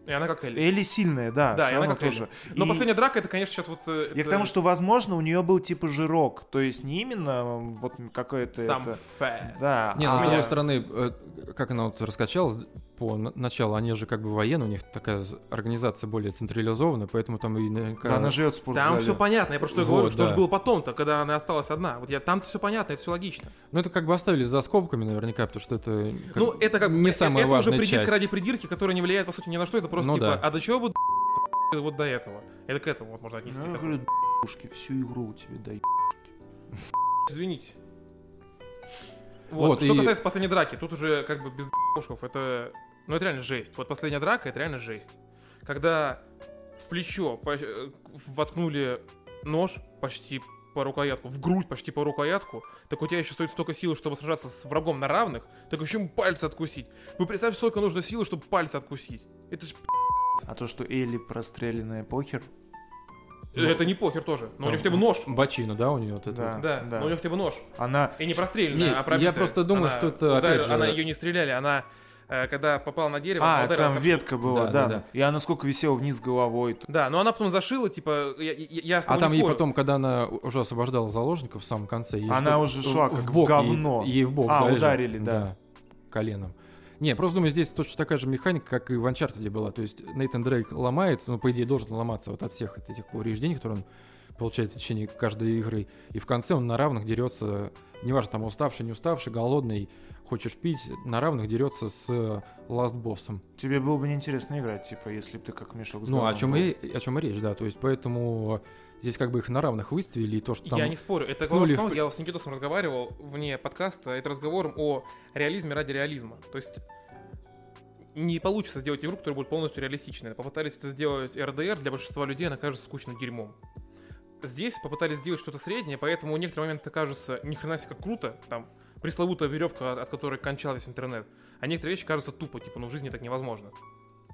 Speaker 1: И она как Элли.
Speaker 3: Элли сильная, да,
Speaker 1: Да, и она как Элли.
Speaker 3: тоже.
Speaker 1: Но
Speaker 3: И
Speaker 1: последняя драка, это, конечно, сейчас вот... э,
Speaker 3: Я к
Speaker 1: это
Speaker 3: тому, что, возможно, у нее был типа жирок, то есть не именно вот какое-то
Speaker 1: Сам
Speaker 3: это...
Speaker 1: фэт.
Speaker 3: Да,
Speaker 2: Не,
Speaker 3: а-
Speaker 2: ну, с
Speaker 1: меня-
Speaker 2: другой стороны, э, как она вот раскачалась по на- началу, они же как бы военные, у них такая организация более централизованная, поэтому там и наверняка...
Speaker 3: да, она живет в спортзале.
Speaker 1: Там все понятно, я про что и
Speaker 2: Вот,
Speaker 1: говорю, что
Speaker 2: да.
Speaker 1: же было потом-то, когда она осталась одна. Вот я там все понятно, это все логично.
Speaker 2: Ну, это как бы оставили за скобками наверняка, потому что это... как-
Speaker 1: ну, это как бы
Speaker 2: не самая
Speaker 1: это уже
Speaker 2: важная
Speaker 1: придирка
Speaker 2: часть.
Speaker 1: ради придирки, которая не влияет, по сути, ни на что. Это просто
Speaker 2: Ну
Speaker 1: типа,
Speaker 2: да.
Speaker 1: а до чего бы вот до этого? Это к этому вот можно отнести.
Speaker 3: я говорю, «Ушки, всю игру у тебя дай.
Speaker 1: Извините. Вот.
Speaker 2: Вот,
Speaker 1: Что
Speaker 2: и-
Speaker 1: касается последней драки, тут уже как бы без ушков, это... Ну, это реально жесть. Вот последняя драка, это реально жесть. Когда в плечо по- э, воткнули нож почти по рукоятку, в грудь почти по рукоятку, так у тебя еще стоит столько силы, чтобы сражаться с врагом на равных, так еще ему пальцы откусить. Вы представьте, сколько нужно силы, чтобы пальцы откусить. Это ж...
Speaker 3: А то, что Элли простреленная похер.
Speaker 2: Ну,
Speaker 1: это не похер тоже. Но у
Speaker 2: там
Speaker 1: него хотя бы нож.
Speaker 2: Бочина, да, у нее вот это
Speaker 3: Да.
Speaker 2: вот?
Speaker 1: Да,
Speaker 3: да.
Speaker 1: но у него хотя бы нож.
Speaker 3: Она...
Speaker 1: И не простреленная,
Speaker 2: Не,
Speaker 1: а
Speaker 2: я
Speaker 1: пробитая.
Speaker 2: просто думаю,
Speaker 1: Она
Speaker 2: что это, опять
Speaker 1: ударила-
Speaker 2: же-
Speaker 1: Она ее не стреляли, она, э, когда попала на дерево,
Speaker 3: А, там
Speaker 1: об-
Speaker 3: ветка была,
Speaker 2: Да,
Speaker 3: да.
Speaker 2: да, да.
Speaker 3: И она сколько висела вниз головой.
Speaker 1: Да, но она потом зашила, типа, я, я, я с
Speaker 2: А там
Speaker 1: не
Speaker 2: ей
Speaker 1: спорю.
Speaker 2: потом, когда она уже освобождала заложников в самом конце, ей
Speaker 3: Она уже шла
Speaker 2: в
Speaker 3: как
Speaker 2: бок,
Speaker 3: говно.
Speaker 2: Ей, ей в бок
Speaker 3: А, ударили, да.
Speaker 2: коленом. Не, просто думаю, здесь точно такая же механика, как и в Uncharted была. То есть Нейтан Дрейк ломается, ну, по идее, должен ломаться вот от всех этих повреждений, которые он получает в течение каждой игры. И в конце он на равных дерется, неважно, там уставший, не уставший, голодный, хочешь пить, на равных дерется с ласт боссом.
Speaker 3: Тебе было бы неинтересно играть, типа, если бы ты как мешок с
Speaker 2: Ну, о чем,
Speaker 3: был.
Speaker 2: и, о чем и речь, да. То есть поэтому здесь как бы их на равных выставили, и то, что там...
Speaker 1: Я не спорю. Это вопрос в я с Никитосом разговаривал вне подкаста, это разговором о реализме ради реализма. То есть не получится сделать игру, которая будет полностью реалистичной. Попытались это сделать RDR, для большинства людей она кажется скучным дерьмом. Здесь попытались сделать что-то среднее, поэтому в некоторые моменты кажется ни хрена себе как круто, там пресловутая веревка, от от которой кончался интернет, а некоторые вещи кажутся тупо, типа, ну в жизни так невозможно.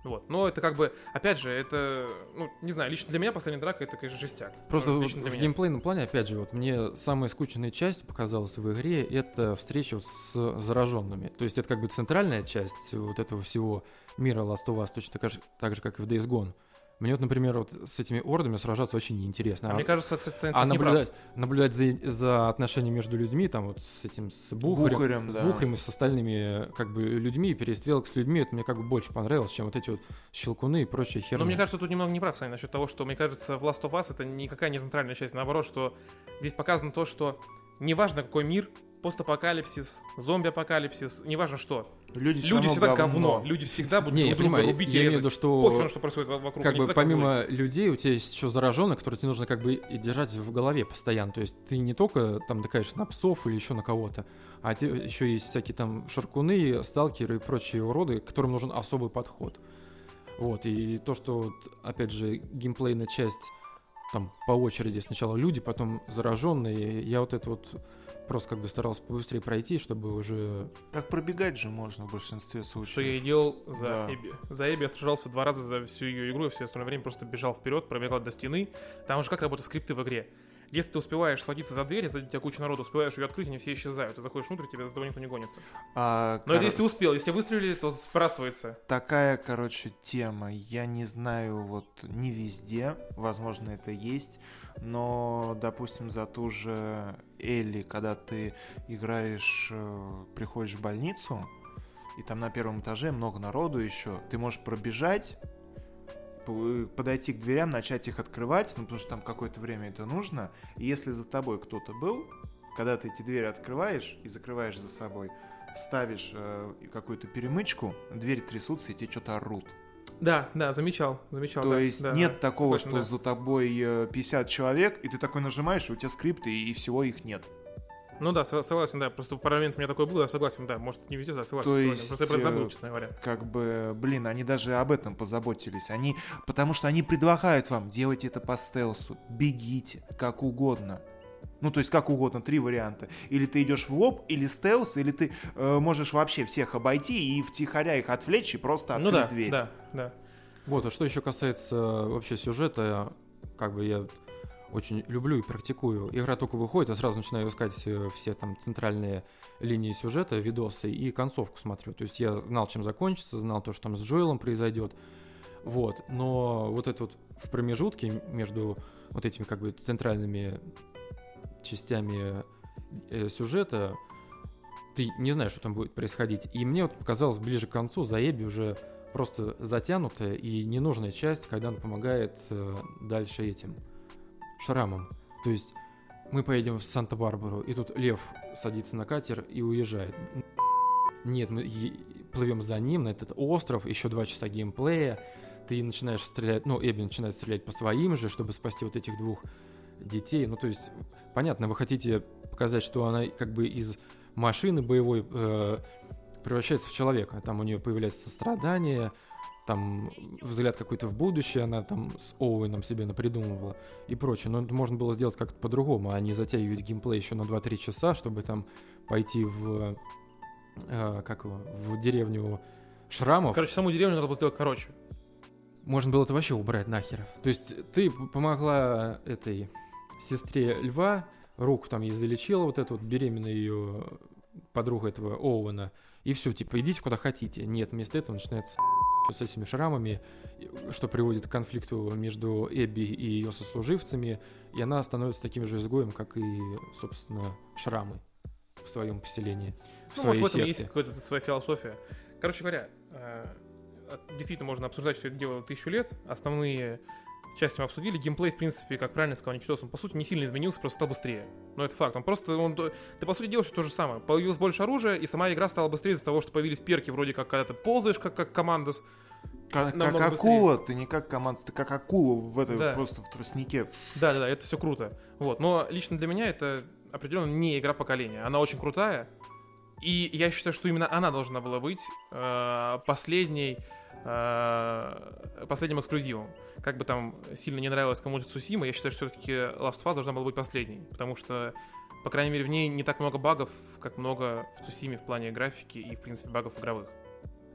Speaker 1: Вот. Но это как бы, опять же, это, ну, не знаю, лично для меня последняя драка это, конечно, жестяк.
Speaker 2: Просто
Speaker 1: Ну,
Speaker 2: вот в геймплейном плане, опять же, вот мне самой скучной частью показалась в игре это встреча с зараженными. То есть это как бы центральная часть вот этого всего мира Last of Us, точно так же, так же как и в Days Gone. Мне вот, например, вот с этими ордами сражаться очень неинтересно.
Speaker 1: А мне кажется, кстати,
Speaker 2: а наблюдать, наблюдать за, за отношениями между людьми, там вот с этим, с Бухарем,
Speaker 3: Бухарем,
Speaker 2: с
Speaker 3: да.
Speaker 2: Бухарем и с остальными как бы людьми, перестрелок с людьми, это мне как бы больше понравилось, чем вот эти вот щелкуны и прочая херня.
Speaker 1: Но мне кажется, тут немного не прав, Саня, насчет того, что, мне кажется, в Last of Us это никакая не центральная часть. Наоборот, что здесь показано то, что неважно какой мир, постапокалипсис, зомби-апокалипсис, неважно что.
Speaker 3: Люди,
Speaker 1: Люди всегда
Speaker 3: говно.
Speaker 1: говно. Люди всегда будут
Speaker 2: не, я
Speaker 1: друг друга
Speaker 2: понимаю,
Speaker 1: рубить и
Speaker 2: я имею в
Speaker 1: резать.
Speaker 2: виду, что
Speaker 1: Похер, что происходит во- вокруг.
Speaker 2: как бы
Speaker 1: всегда козлы.
Speaker 2: помимо людей у тебя есть еще зараженные, которые тебе нужно как бы и держать в голове постоянно. То есть ты не только там такаешь на псов или еще на кого-то, а те- еще есть всякие там шаркуны, сталкеры и прочие уроды, которым нужен особый подход. Вот, и то, что, опять же, геймплейная часть там по очереди сначала люди, потом зараженные, я вот это вот просто как бы старался побыстрее пройти, чтобы уже...
Speaker 3: Так пробегать же можно в большинстве случаев.
Speaker 1: Что я и делал за
Speaker 3: Да.
Speaker 1: Эбби. За Эбби я сражался два раза за всю ее игру, и все остальное время просто бежал вперед, пробегал до стены. Там же как работают скрипты в игре. Если ты успеваешь схватиться за дверь, сзади тебя куча народу, успеваешь ее открыть, они все исчезают. Ты заходишь внутрь, тебя за тобой никто не гонится.
Speaker 3: А,
Speaker 1: Но это
Speaker 3: кор-
Speaker 1: если ты успел, если выстрелили, то сбрасывается.
Speaker 3: Такая, короче, тема. Я не знаю, вот не везде, возможно, это есть, но, допустим, за ту же Элли, когда ты играешь, э, приходишь в больницу, и там на первом этаже много народу еще, ты можешь пробежать, подойти к дверям, начать их открывать, ну, потому что там какое-то время это нужно, и если за тобой кто-то был, когда ты эти двери открываешь и закрываешь за собой, ставишь э, какую-то перемычку, двери трясутся и тебе что-то орут.
Speaker 1: Да, да, замечал, замечал.
Speaker 3: То
Speaker 1: да,
Speaker 3: есть
Speaker 1: да,
Speaker 3: нет
Speaker 1: да,
Speaker 3: такого,
Speaker 1: согласен,
Speaker 3: что
Speaker 1: да.
Speaker 3: за тобой э, 50 человек, и ты такой нажимаешь, и у тебя скрипты, и, и всего их нет.
Speaker 1: Ну да, со- согласен, да. Просто в парламент у меня такое было, я согласен, да. Может, не везде, да, согласен.
Speaker 3: То
Speaker 1: согласен.
Speaker 3: есть,
Speaker 1: Просто я просто забыл,
Speaker 3: э,
Speaker 1: честно говоря.
Speaker 3: Как бы, блин, они даже об этом позаботились. Они, потому что они предлагают вам, делайте это по стелсу, бегите, как угодно. Ну, то есть, как угодно, три варианта. Или ты идешь в лоб, или стелс, или ты э, можешь вообще всех обойти и втихаря их отвлечь и просто
Speaker 1: Ну
Speaker 3: открыть
Speaker 1: да,
Speaker 3: дверь.
Speaker 1: да, да.
Speaker 2: Вот, а что еще касается вообще сюжета, как бы я очень люблю и практикую. Игра только выходит, я сразу начинаю искать все там центральные линии сюжета, видосы и концовку смотрю. То есть я знал, чем закончится, знал то, что там с Джоэлом произойдет. Вот, но вот это вот в промежутке между вот этими как бы центральными частями э, сюжета ты не знаешь, что там будет происходить. И мне вот показалось ближе к концу Заеби уже просто затянутая и ненужная часть, когда она помогает э, дальше этим шрамам. То есть мы поедем в Санта-Барбару, и тут Лев садится на катер и уезжает. Нет, мы плывем за ним на этот остров, еще два часа геймплея, ты начинаешь стрелять, ну, Эбби начинает стрелять по своим же, чтобы спасти вот этих двух детей. Ну, то есть, понятно, вы хотите показать, что она как бы из машины боевой э, превращается в человека. Там у нее появляется сострадание, там взгляд какой-то в будущее, она там с Оуэном себе напридумывала и прочее. Но это можно было сделать как-то по-другому, а не затягивать геймплей еще на 2-3 часа, чтобы там пойти в, э, как его, в деревню Шрамов.
Speaker 1: Короче, саму деревню надо было сделать короче.
Speaker 2: Можно было это вообще убрать нахер. То есть ты помогла этой сестре Льва, руку там ей залечила, вот эту вот беременная ее подруга этого Оуэна, и все, типа, идите куда хотите. Нет, вместо этого начинается с этими шрамами, что приводит к конфликту между Эбби и ее сослуживцами, и она становится таким же изгоем, как и, собственно, шрамы в своем поселении, в
Speaker 1: Ну,
Speaker 2: своей
Speaker 1: может, в этом
Speaker 2: секте.
Speaker 1: есть какая-то своя философия. Короче говоря, э, действительно можно обсуждать все это дело тысячу лет. Основные части мы обсудили. Геймплей, в принципе, как правильно сказал Никитос, он, по сути, не сильно изменился, просто стал быстрее. Но это факт. Он просто... Он, ты, по сути, делаешь то же самое. Появилось больше оружия, и сама игра стала быстрее из-за того, что появились перки, вроде как, когда ты ползаешь, как, как командос.
Speaker 3: Как, как
Speaker 1: быстрее.
Speaker 3: акула, ты не как команда, ты как акула в этой
Speaker 1: Да.
Speaker 3: просто в тростнике.
Speaker 1: Да-да-да, это все круто. Вот. Но лично для меня это определенно не игра поколения. Она очень крутая. И я считаю, что именно она должна была быть э, последней, последним эксклюзивом. Как бы там сильно не нравилось кому-то Цусима, я считаю, что все-таки Last of Us должна была быть последней. Потому что, по крайней мере, в ней не так много багов, как много в Цусиме в плане графики и, в принципе, багов игровых.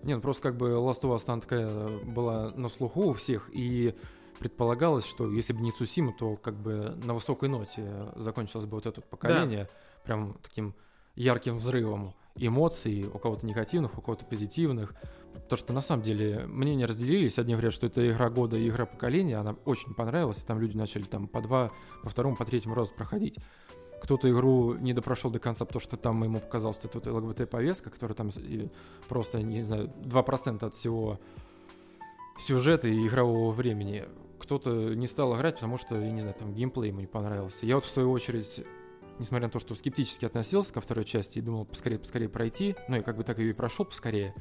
Speaker 2: Не, ну просто как бы Last of Us она такая была на слуху у всех, и предполагалось, что если бы не Цусима, то как бы на высокой ноте закончилось бы вот это поколение, прям таким ярким взрывом. Эмоций, у кого-то негативных, у кого-то позитивных. Потому что на самом деле мнения разделились. Одни говорят, что это игра года и игра поколения. Она очень понравилась. и Там люди начали там по два, по второму, по третьему разу проходить. Кто-то игру не допрошел до конца, потому что там ему показалось, что это ЛГБТ-повестка, которая там просто, не знаю, 2% от всего сюжета и игрового времени. Кто-то не стал играть, потому что, я не знаю, там геймплей ему не понравился. Я вот в свою очередь несмотря на то, что скептически относился ко второй части и думал поскорее, поскорее пройти, ну, я как бы так и прошел поскорее,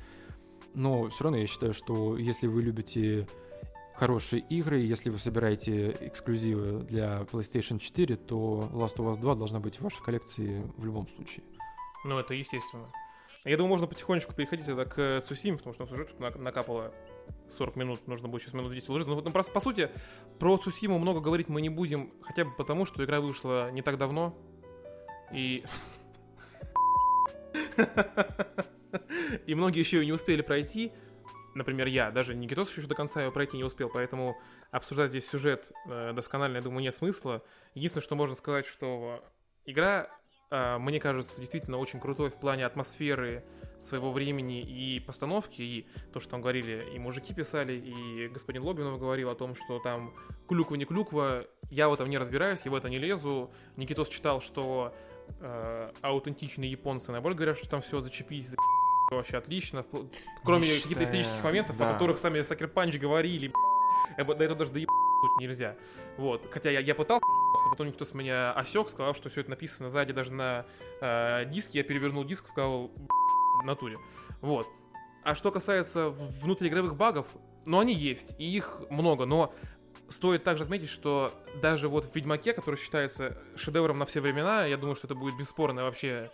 Speaker 2: но все равно я считаю, что если вы любите хорошие игры, если вы собираете эксклюзивы для PlayStation 4, то Last of Us 2 должна быть в вашей коллекции в любом случае.
Speaker 1: Ну, это естественно. Я думаю, можно потихонечку переходить тогда к Цусиме, потому что уже тут на- накапало 40 минут, нужно будет сейчас минут 10 уложиться. Ну, вот, ну, просто, по сути, про Цусиму много говорить мы не будем, хотя бы потому, что игра вышла не так давно, и... И многие еще ее не успели пройти. Например, я, даже Никитос еще до конца ее пройти не успел, поэтому обсуждать здесь сюжет э, досконально, я думаю, нет смысла. Единственное, что можно сказать, что игра, э, мне кажется, действительно очень крутой в плане атмосферы своего времени и постановки, и то, что там говорили, и мужики писали, и господин Логвинов говорил о том, что там клюква не клюква, я в этом не разбираюсь, я в это не лезу. Никитос читал, что э, аутентичные японцы, наоборот, говорят, что там все зачепись, за вообще отлично, впл- кроме
Speaker 3: Не
Speaker 1: каких-то исторических моментов,
Speaker 3: да.
Speaker 1: о которых сами Сакер Панч говорили, я бы до этого даже доебать нельзя. Вот, хотя я, я пытался, потом никто с меня осек, сказал, что все это написано сзади даже на э, диске, я перевернул диск, сказал, в натуре. Вот. А что касается внутриигровых багов, ну они есть, и их много, но стоит также отметить, что даже вот в Ведьмаке, который считается шедевром на все времена, я думаю, что это будет бесспорно вообще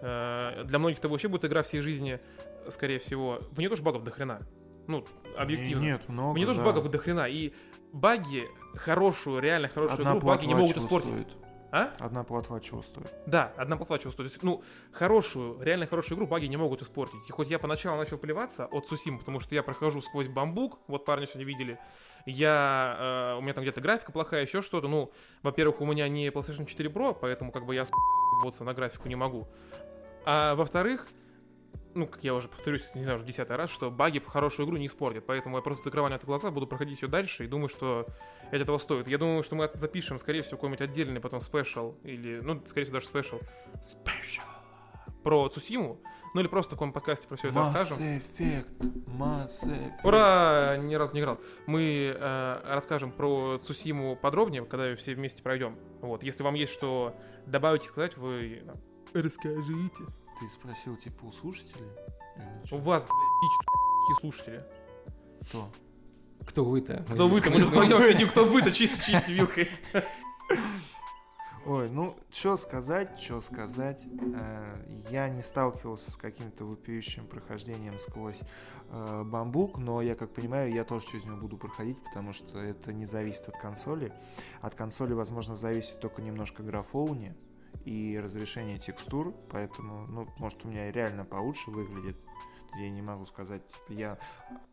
Speaker 1: э, для многих это вообще будет игра всей жизни, скорее всего. В ней тоже багов до хрена. Ну, объективно.
Speaker 3: Нет, много,
Speaker 1: В ней тоже
Speaker 3: да.
Speaker 1: багов до хрена. И баги, хорошую, реально хорошую
Speaker 3: Одна
Speaker 1: игру, баги не могут испортить.
Speaker 3: стоит?
Speaker 1: А?
Speaker 3: Одна платва чего стоит?
Speaker 1: Да, одна платва чего стоит. То есть, Ну, хорошую, реально хорошую игру баги не могут испортить. И хоть я поначалу начал плеваться от Сусимы, потому что я прохожу сквозь бамбук, вот парни сегодня видели, я, э, у меня там где-то графика плохая, еще что-то. Ну, во-первых, у меня не PlayStation 4 Pro, поэтому как бы я вот на графику не могу. А во-вторых, ну, как я уже повторюсь, не знаю, уже десятый раз, что баги хорошую игру не испортят. Поэтому я просто закрываю на это глаза, буду проходить ее дальше и думаю, что это этого стоит. Я думаю, что мы запишем, скорее всего, какой-нибудь отдельный потом special, или, ну, скорее всего, даже special. Special. Про Цусиму. Ну, или просто в таком подкасте про все это
Speaker 3: Mass
Speaker 1: расскажем.
Speaker 3: Effect, Mass Effect.
Speaker 1: Ура! Ни разу не играл. Мы э, расскажем про Цусиму подробнее, когда ее все вместе пройдем. Вот. Если вам есть что добавить и сказать, вы расскажите.
Speaker 3: Ты спросил, типа, у слушателей?
Speaker 1: У вас, блядь, слушатели.
Speaker 3: Кто?
Speaker 2: Кто вы-то?
Speaker 1: Кто вы-то? Мы же вдвоем сидим, кто вы-то, чисто чисто вилкой.
Speaker 3: Ой, ну, что сказать, что сказать. Э, Я не сталкивался с каким-то вопиющим прохождением сквозь э, бамбук, но я как понимаю, я тоже через него буду проходить, потому что это не зависит от консоли. От консоли, возможно, зависит только немножко графоуни и разрешение текстур, поэтому, ну, может, у меня реально получше выглядит. Я не могу сказать, типа, я,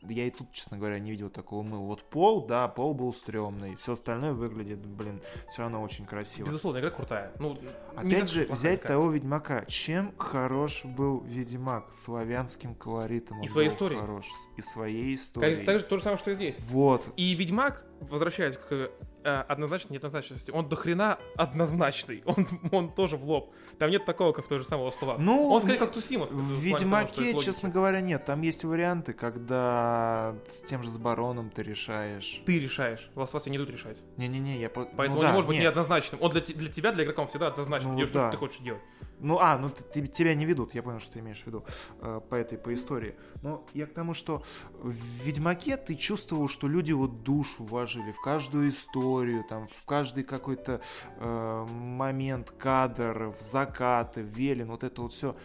Speaker 3: я и тут, честно говоря, не видел такого мыла. Вот пол, да, пол был стрёмный, все остальное выглядит, блин, все равно очень красиво.
Speaker 1: Безусловно, игра крутая. Ну,
Speaker 3: Опять же, взять
Speaker 1: плохая.
Speaker 3: того Ведьмака. Чем хорош был Ведьмак? Славянским колоритом.
Speaker 1: И своей историей.
Speaker 3: Хорош. И своей историей.
Speaker 1: так же то же самое, что и здесь.
Speaker 3: Вот.
Speaker 1: И Ведьмак, возвращаясь к однозначной неоднозначности, он до хрена однозначный. Он, он тоже в лоб. Там нет такого, как в той же of Us.
Speaker 3: Ну,
Speaker 1: он скорее как Тусима.
Speaker 3: В
Speaker 1: того,
Speaker 3: Ведьмаке,
Speaker 1: логика.
Speaker 3: честно говоря, нет. Там есть варианты, когда с тем же с бароном ты решаешь.
Speaker 1: Ты решаешь. В Last of Us не идут решать.
Speaker 3: Не-не-не, я... по-
Speaker 1: Поэтому
Speaker 3: ну,
Speaker 1: он
Speaker 3: да,
Speaker 1: не может быть
Speaker 3: нет.
Speaker 1: неоднозначным. Он для, для тебя, для игрока, он всегда однозначно.
Speaker 3: Ну
Speaker 1: делаешь
Speaker 3: да.
Speaker 1: что ты хочешь делать.
Speaker 3: Ну, а, ну ты- тебя не ведут, я понял, что ты имеешь в виду э, по этой, по истории. Но я к тому, что в Ведьмаке ты чувствовал, что люди вот душу вложили в каждую историю, там, в каждый какой-то э, момент, кадр, в закаты, велин, вот это вот все.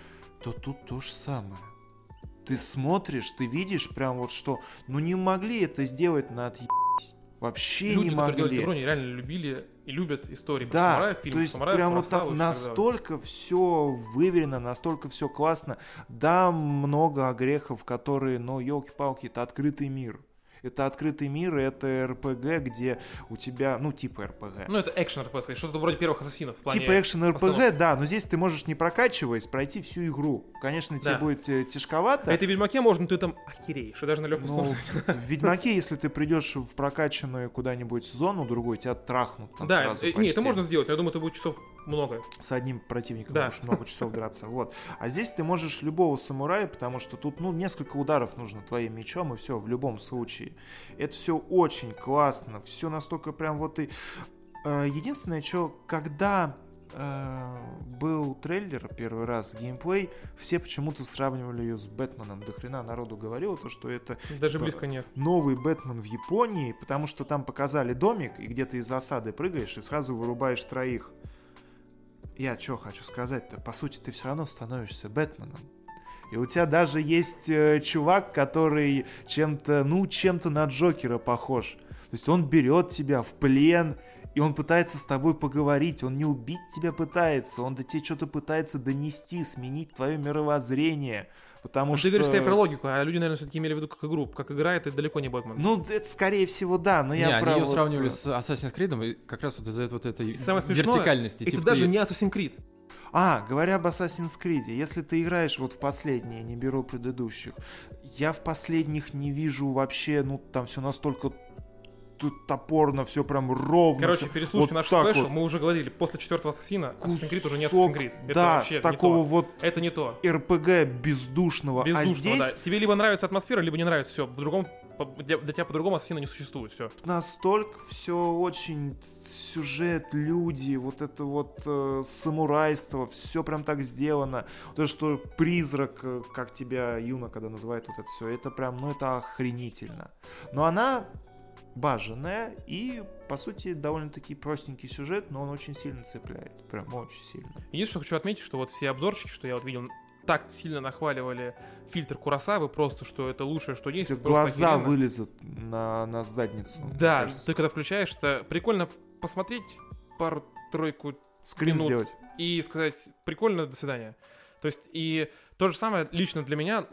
Speaker 3: То тут то же самое. Ты смотришь, ты видишь прям вот что, ну не могли это сделать на отъебись. Вообще
Speaker 1: Люди,
Speaker 3: не
Speaker 1: которые
Speaker 3: могли.
Speaker 1: игру, они реально любили и любят истории про
Speaker 3: Да,
Speaker 1: самураев,
Speaker 3: то
Speaker 1: фильмы
Speaker 3: есть
Speaker 1: самураев,
Speaker 3: прям вот так настолько все выверено, настолько все классно. Да, много огрехов, которые, ну, елки-палки, это открытый мир. Это открытый мир, это РПГ, где у тебя, ну, типа РПГ.
Speaker 1: Ну, это экшен РПГ, что-то вроде первых ассасинов. в плане
Speaker 3: Типа экшен РПГ, да, но здесь ты можешь не прокачиваясь пройти всю игру. Конечно, тебе
Speaker 1: Да.
Speaker 3: будет э, тяжковато.
Speaker 1: А это в Ведьмаке можно, ты там охереешь, и даже на легком
Speaker 3: Ну, в Ведьмаке, если ты придешь в прокачанную куда-нибудь зону другую, тебя трахнут там
Speaker 1: Да,
Speaker 3: сразу
Speaker 1: э, не,
Speaker 3: почти.
Speaker 1: это можно сделать, но я думаю, это будет часов много.
Speaker 3: С одним противником
Speaker 1: Да.
Speaker 3: можешь много часов драться. Вот. А здесь ты можешь любого самурая, потому что тут, ну, несколько ударов нужно твоим мечом, и все, в любом случае. Это все очень классно, все настолько прям вот и... Э, Единственное, что когда э, был трейлер первый раз, геймплей, все почему-то сравнивали ее с Бэтменом. До хрена народу говорило то, что это
Speaker 1: Даже
Speaker 3: Типа,
Speaker 1: близко нет.
Speaker 3: новый Бэтмен в Японии, потому что там показали домик, и где ты из засады прыгаешь и сразу вырубаешь троих. Я что хочу сказать-то? По сути, ты все равно становишься Бэтменом. И у тебя даже есть э, чувак, который чем-то, ну, чем-то на Джокера похож. То есть он берет тебя в плен, и он пытается с тобой поговорить. Он не убить тебя пытается, он до тебе что-то пытается донести, сменить твое мировоззрение. Потому
Speaker 1: Ну,
Speaker 3: что...
Speaker 1: Ты говоришь скорее про логику, а люди, наверное, все-таки имели в виду как игру. Как игра, это далеко не Бэтмен.
Speaker 3: Ну, это скорее всего, да, но
Speaker 2: Не,
Speaker 3: я
Speaker 2: они
Speaker 3: про
Speaker 2: ее
Speaker 3: вот,
Speaker 2: сравнивали
Speaker 3: э,
Speaker 2: с Assassin's Creed, и как раз вот из-за вот этой
Speaker 1: Самое смешное,
Speaker 2: вертикальности.
Speaker 1: это
Speaker 2: типа
Speaker 1: даже
Speaker 2: ты-
Speaker 1: не Assassin's Creed.
Speaker 3: А, говоря об Assassin's Creed, если ты играешь вот в последние, не беру предыдущих, я в последних не вижу вообще, ну, там все настолько тут топорно, все прям ровно.
Speaker 1: Короче, переслушайте
Speaker 3: вот
Speaker 1: наш спешл,
Speaker 3: вот.
Speaker 1: мы уже говорили, после четвертого Ассасина Assassin's Creed уже не
Speaker 3: Кусок,
Speaker 1: Assassin's Creed. Это
Speaker 3: да,
Speaker 1: вообще
Speaker 3: такого
Speaker 1: не
Speaker 3: вот
Speaker 1: то. Это не то.
Speaker 3: РПГ бездушного.
Speaker 1: Бездушного,
Speaker 3: а здесь
Speaker 1: да. Тебе либо нравится атмосфера, либо не нравится. Все, в другом, для, для тебя по-другому Ассасина не существует. Все.
Speaker 3: настолько все очень сюжет, люди, вот это вот э, самурайство, все прям так сделано. То, что призрак, э, как тебя Юна когда называет вот это все, это прям, ну это охренительно. Но она баженная и, по сути, довольно-таки простенький сюжет, но он очень сильно цепляет. Прям очень сильно.
Speaker 1: Единственное, что хочу отметить, что вот все обзорчики, что я вот видел, так сильно нахваливали фильтр Курасавы, просто, что это лучшее, что есть. Просто
Speaker 3: глаза
Speaker 1: охеренно.
Speaker 3: вылезут на, на задницу.
Speaker 1: Да,
Speaker 3: кажется.
Speaker 1: ты когда включаешь, это прикольно посмотреть пару-тройку
Speaker 3: Скрин
Speaker 1: минут.
Speaker 3: сделать.
Speaker 1: и сказать прикольно, до свидания. То есть и то же самое лично для меня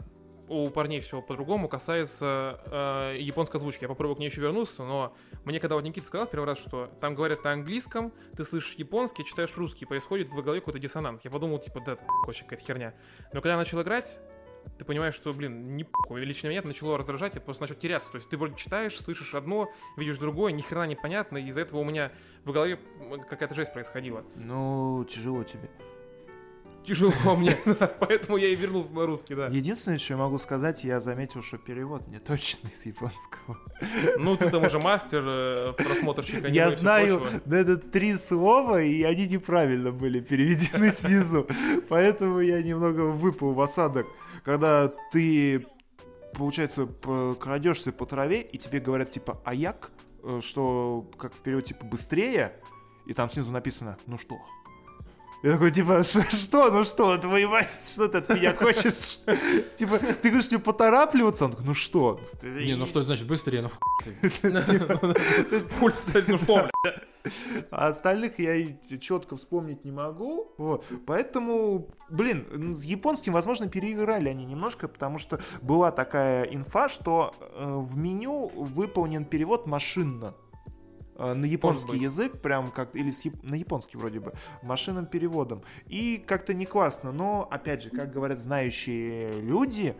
Speaker 1: у парней все по-другому касается э, японской озвучки. Я попробую к ней еще вернуться, но мне когда вот Никита сказал первый раз, что там говорят на английском, ты слышишь японский, читаешь русский, происходит в голове какой-то диссонанс. Я подумал, типа, да, вообще какая-то херня. Но когда я начал играть, ты понимаешь, что, блин, не похуй. Лично меня это начало раздражать, я просто начал теряться. То есть ты вроде читаешь, слышишь одно, видишь другое, ни хрена непонятно, и из-за этого у меня в голове какая-то жесть происходила.
Speaker 3: Ну, тяжело тебе.
Speaker 1: Тяжело мне, поэтому я и вернулся на русский, да.
Speaker 3: Единственное, что я могу сказать, я заметил, что перевод не точный с японского.
Speaker 1: Ну, ты там уже мастер, э, просмотрщик аниме
Speaker 3: Я знаю, да, это три слова, и они неправильно были переведены снизу. Поэтому я немного выпал в осадок. Когда ты, получается, крадешься по траве, и тебе говорят, типа, аяк, э, что, как в переводе, типа, быстрее, и там снизу написано, ну что? Я такой, типа, «Ш- что, ну что, твою мать, что ты от меня хочешь? Типа, ты говоришь мне поторапливаться? Он такой, ну что?
Speaker 2: Не, ну что это значит быстрее, ну ты.
Speaker 1: Пульс, ну что.
Speaker 3: А остальных я четко вспомнить не могу. Вот. Поэтому, блин, м, с японским, возможно, переиграли они немножко, потому что была такая инфа, что э, в меню выполнен перевод машинно. Э, На японский язык, прям как, или с на японский вроде бы, машинным переводом. И как-то не классно, но, опять же, как говорят знающие люди,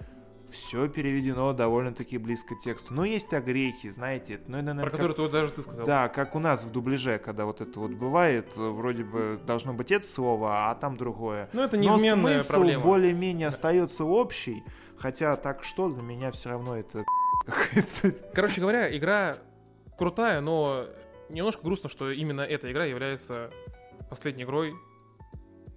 Speaker 3: все переведено довольно-таки близко к тексту. Но есть огрехи, знаете, ну, это, наверное,
Speaker 1: Про
Speaker 3: как-
Speaker 1: который ты даже ты сказал.
Speaker 3: да, как у нас в дубляже, когда вот это вот бывает, вроде бы должно быть это слово, а там другое.
Speaker 1: Ну, это
Speaker 3: Но
Speaker 1: неизменная
Speaker 3: смысл
Speaker 1: проблема.
Speaker 3: более-менее остается общий, хотя так что, для меня все равно это.
Speaker 1: Короче говоря, игра крутая, но немножко грустно, что именно эта игра является последней игрой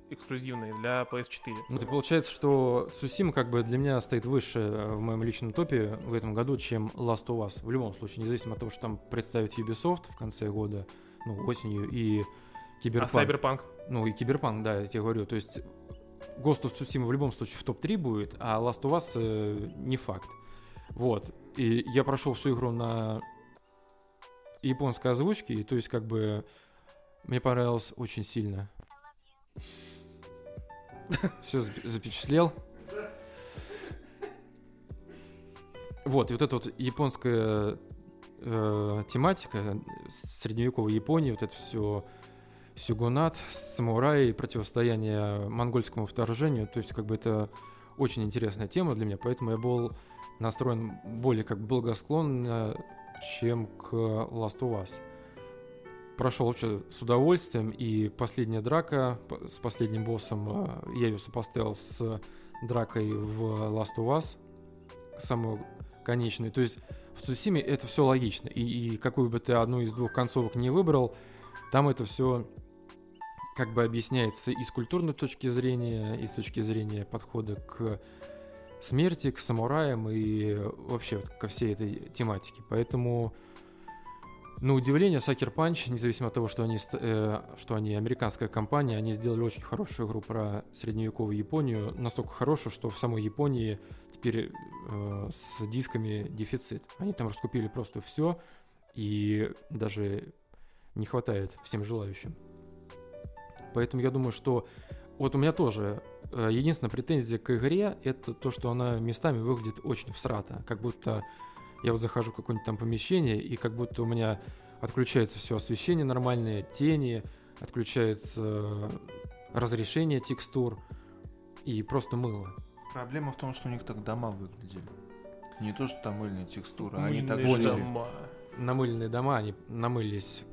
Speaker 1: эксклюзивной для PS4.
Speaker 2: Ну, то получается, что Сусима как бы для меня стоит выше э, в моем личном топе в этом году, чем Last of Us. В любом случае, независимо от того, что там представит Ubisoft в конце года, ну, осенью, и
Speaker 1: А
Speaker 2: Cyberpunk.
Speaker 1: Cyberpunk?
Speaker 2: Ну, и Киберпанк, да, я тебе говорю. То есть Ghost of Tsushima в любом случае в топ-3 будет, а Last of Us э, не факт. Вот. И я прошел всю игру на японской озвучке, и то есть как бы мне понравилось очень сильно. Все запечатлел. Вот, и вот эта вот японская э, тематика, средневековой Японии, вот это все сюгунат, самураи, противостояние монгольскому вторжению, то есть как бы это очень интересная тема для меня, поэтому я был настроен более как благосклонно, чем к Last of Us. Прошел вообще с удовольствием, и последняя драка с последним боссом, э, я ее сопоставил с дракой в Last of Us, самую конечную. То есть в Цусиме это все логично, и, и какую бы ты одну из двух концовок не выбрал, там это все как бы объясняется и с культурной точки зрения, и с точки зрения подхода к смерти, к самураям и вообще вот ко всей этой тематике. Поэтому, на удивление, Sucker Punch, независимо от того, что они, э, что они американская компания, они сделали очень хорошую игру про средневековую Японию, настолько хорошую, что в самой Японии теперь э, с дисками дефицит. Они там раскупили просто все, и даже не хватает всем желающим. Поэтому я думаю, что вот у меня тоже единственная претензия к игре это то, что она местами выглядит очень всрато, как будто я вот захожу в какое-нибудь там помещение и как будто у меня отключается все освещение нормальное, тени, отключается э, разрешение текстур и просто мыло.
Speaker 3: Проблема в том, что у них так дома выглядели. Не то, что там мыльная текстура, они так
Speaker 1: Мыльные
Speaker 3: жили.
Speaker 1: дома.
Speaker 2: Намыленные дома, они намылились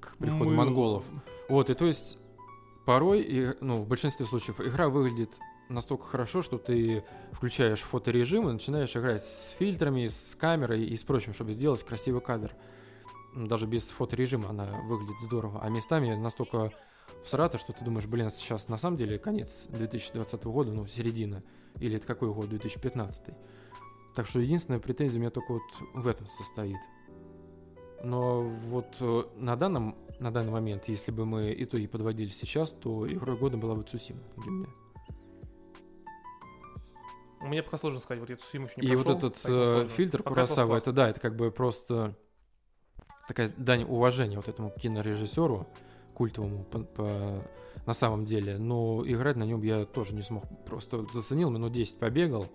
Speaker 2: к приходу
Speaker 1: Мылом.
Speaker 2: монголов. Вот, и то есть порой, и, ну, в большинстве случаев, игра выглядит настолько хорошо, что ты включаешь фоторежим и начинаешь играть с фильтрами, с камерой и с прочим, чтобы сделать красивый кадр. Даже без фоторежима она выглядит здорово. А местами настолько всрато, что ты думаешь, блин, сейчас на самом деле конец 2020 года, ну, середина. Или это какой год? 2015. Так что единственная претензия у меня только вот в этом состоит. Но вот э, на данном, на данный момент, если бы мы итоги подводили сейчас, то игрой года была бы Цусима для меня.
Speaker 1: Мне пока сложно сказать, вот я Цусиму еще не
Speaker 2: И вот
Speaker 1: прошел,
Speaker 2: этот
Speaker 1: поэтому
Speaker 2: э, фильтр
Speaker 1: Пока
Speaker 2: Курасава, это да, это как бы просто такая дань уважения вот этому кинорежиссеру культовому по- по- на самом деле. Но играть на нем я тоже не смог. Просто вот заценил, минут 10 побегал,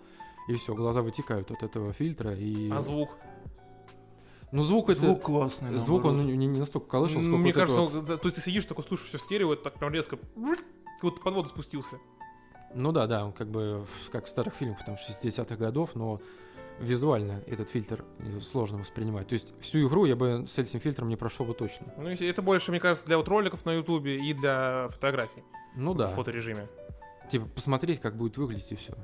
Speaker 2: и все, глаза вытекают от этого фильтра. И...
Speaker 1: А звук?
Speaker 2: Ну, звук,
Speaker 3: Звук
Speaker 2: это...
Speaker 3: классный.
Speaker 2: Звук, он не, не настолько колышал, сколько
Speaker 1: Мне
Speaker 2: вот
Speaker 1: кажется,
Speaker 2: вот-
Speaker 1: он- то есть ты сидишь такой, слушаешь все стерео, это так прям резко, вот под воду спустился.
Speaker 2: Ну да, да, он как бы в- как в старых фильмах там 60-х годов, но визуально этот фильтр э, сложно воспринимать. То есть всю игру я бы с этим фильтром не прошел бы точно.
Speaker 1: Ну, это больше, мне кажется, для вот роликов на Ютубе и для фотографий
Speaker 2: Ну
Speaker 1: в
Speaker 2: да,
Speaker 1: фоторежиме.
Speaker 2: типа посмотреть, как будет выглядеть и все.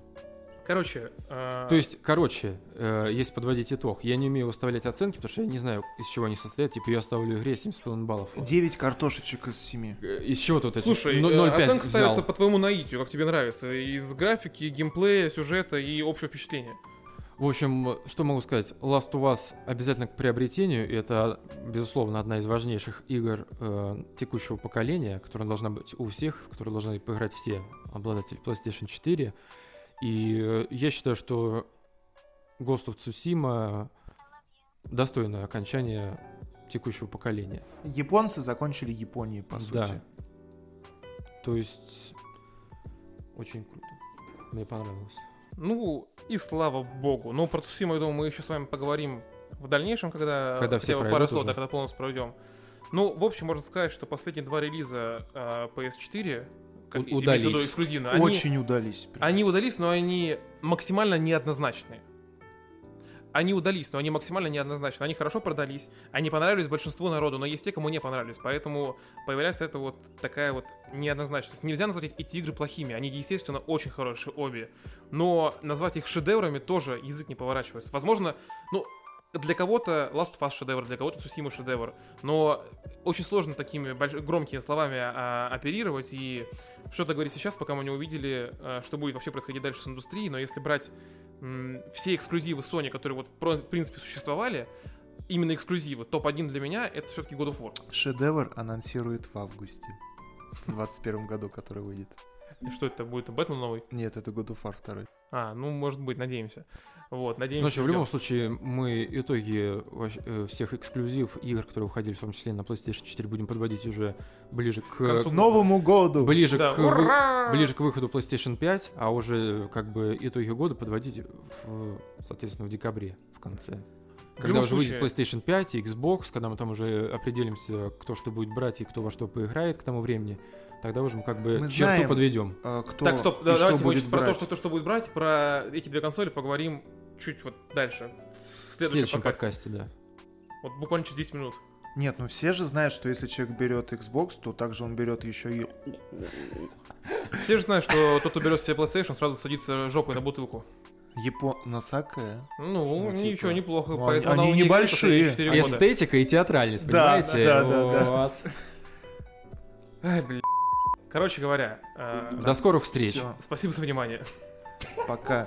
Speaker 1: Короче, э,
Speaker 2: То есть, короче, э, если подводить итог, я не умею выставлять оценки, потому что я не знаю, из чего они состоят. Типа я ставлю игре 7,5 баллов. Вот.
Speaker 3: 9 картошечек из 7.
Speaker 2: Э, Из чего тут эти
Speaker 1: слушай,
Speaker 2: ну-
Speaker 1: э,
Speaker 2: 0,5
Speaker 1: оценка
Speaker 2: взял?
Speaker 1: ставится по твоему наитию, как тебе нравится, из графики, геймплея, сюжета и общего впечатления.
Speaker 2: В общем, что могу сказать? Last of Us обязательно к приобретению. И это, безусловно, одна из важнейших игр э, текущего поколения, которая должна быть у всех, в которую должны поиграть все обладатели PlayStation 4. И э, я считаю, что Ghost of Tsushima достойное окончание текущего поколения.
Speaker 3: Японцы закончили Японии, по
Speaker 2: Да.
Speaker 3: сути.
Speaker 2: То есть очень круто. Мне понравилось.
Speaker 1: Ну, и слава богу. Ну, про Цусиму, я думаю, мы еще с вами поговорим в дальнейшем, когда,
Speaker 2: Когда все
Speaker 1: пару слов, да, когда полностью пройдем. Ну, в общем, можно сказать, что последние два релиза э, PS4, как,
Speaker 2: У-
Speaker 1: имеется в виду
Speaker 2: удались.
Speaker 1: эксклюзивно, они,
Speaker 3: Очень удались. прям.
Speaker 1: они удались, но они максимально неоднозначные. Они удались, но они максимально неоднозначны. Они хорошо продались, они понравились большинству народу, но есть те, кому не понравились. Поэтому появляется эта вот такая вот неоднозначность. Нельзя назвать эти игры плохими. Они, естественно, очень хорошие обе. Но назвать их шедеврами тоже язык не поворачивается. Возможно, ну, для кого-то Last of Us шедевр, для кого-то Tsushima шедевр. Но очень сложно такими больш- громкими словами а, оперировать и что-то говорить сейчас, пока мы не увидели, а, что будет вообще происходить дальше с индустрией. Но если брать м, все эксклюзивы Sony, которые вот в принципе существовали, именно эксклюзивы, топ-1 для меня это все-таки God of War.
Speaker 3: Шедевр анонсирует в августе. В 21 году, который выйдет.
Speaker 1: И что это будет, Бэтмен новый?
Speaker 3: Нет, это God of War 2.
Speaker 1: А, ну, может быть, надеемся. Вот,
Speaker 2: Ну,
Speaker 1: надеемся,
Speaker 2: что, в любом случае, мы итоги э, всех эксклюзив игр, которые выходили в том числе на PlayStation 4, будем подводить уже ближе к,
Speaker 1: концу
Speaker 3: К Новому году!
Speaker 2: ближе,
Speaker 1: Да,
Speaker 2: к,
Speaker 1: ура!
Speaker 2: ближе к выходу PlayStation 5, а уже как бы итоги года подводить, в, соответственно, в декабре в конце. Когда уже выйдет
Speaker 1: случае-
Speaker 2: PlayStation 5 и Xbox, когда мы там уже определимся, кто что будет брать и кто во что поиграет к тому времени, тогда уже мы как бы
Speaker 3: Мы
Speaker 2: черту
Speaker 3: знаем.
Speaker 2: подведем.
Speaker 3: А, кто
Speaker 1: Так, стоп, да,
Speaker 3: что
Speaker 1: давайте мы сейчас про то,
Speaker 3: брать.
Speaker 1: что, то, что будет брать, про эти две консоли поговорим чуть вот дальше, в
Speaker 2: В
Speaker 1: следующем,
Speaker 2: следующем
Speaker 1: подкасте.
Speaker 2: подкасте, да.
Speaker 1: Вот буквально через 10 минут.
Speaker 3: Нет, ну все же знают, что если человек берет Xbox, то также он берет еще и...
Speaker 1: Все же знают, что тот, кто берет себе PlayStation, сразу садится жопой на бутылку.
Speaker 3: Япон... Носакая?
Speaker 1: Ну,
Speaker 3: Ну,
Speaker 1: ничего,
Speaker 3: типа,
Speaker 1: неплохо.
Speaker 3: ну,
Speaker 1: поэтому
Speaker 3: они небольшие.
Speaker 1: где-то 4 года.
Speaker 2: Эстетика и театральность,
Speaker 3: Да,
Speaker 2: понимаете?
Speaker 3: да, да, да.
Speaker 2: Вот.
Speaker 1: Ай, блин. Короче говоря, э,
Speaker 2: До скорых встреч.
Speaker 3: Всё,
Speaker 1: спасибо за внимание.
Speaker 3: пока.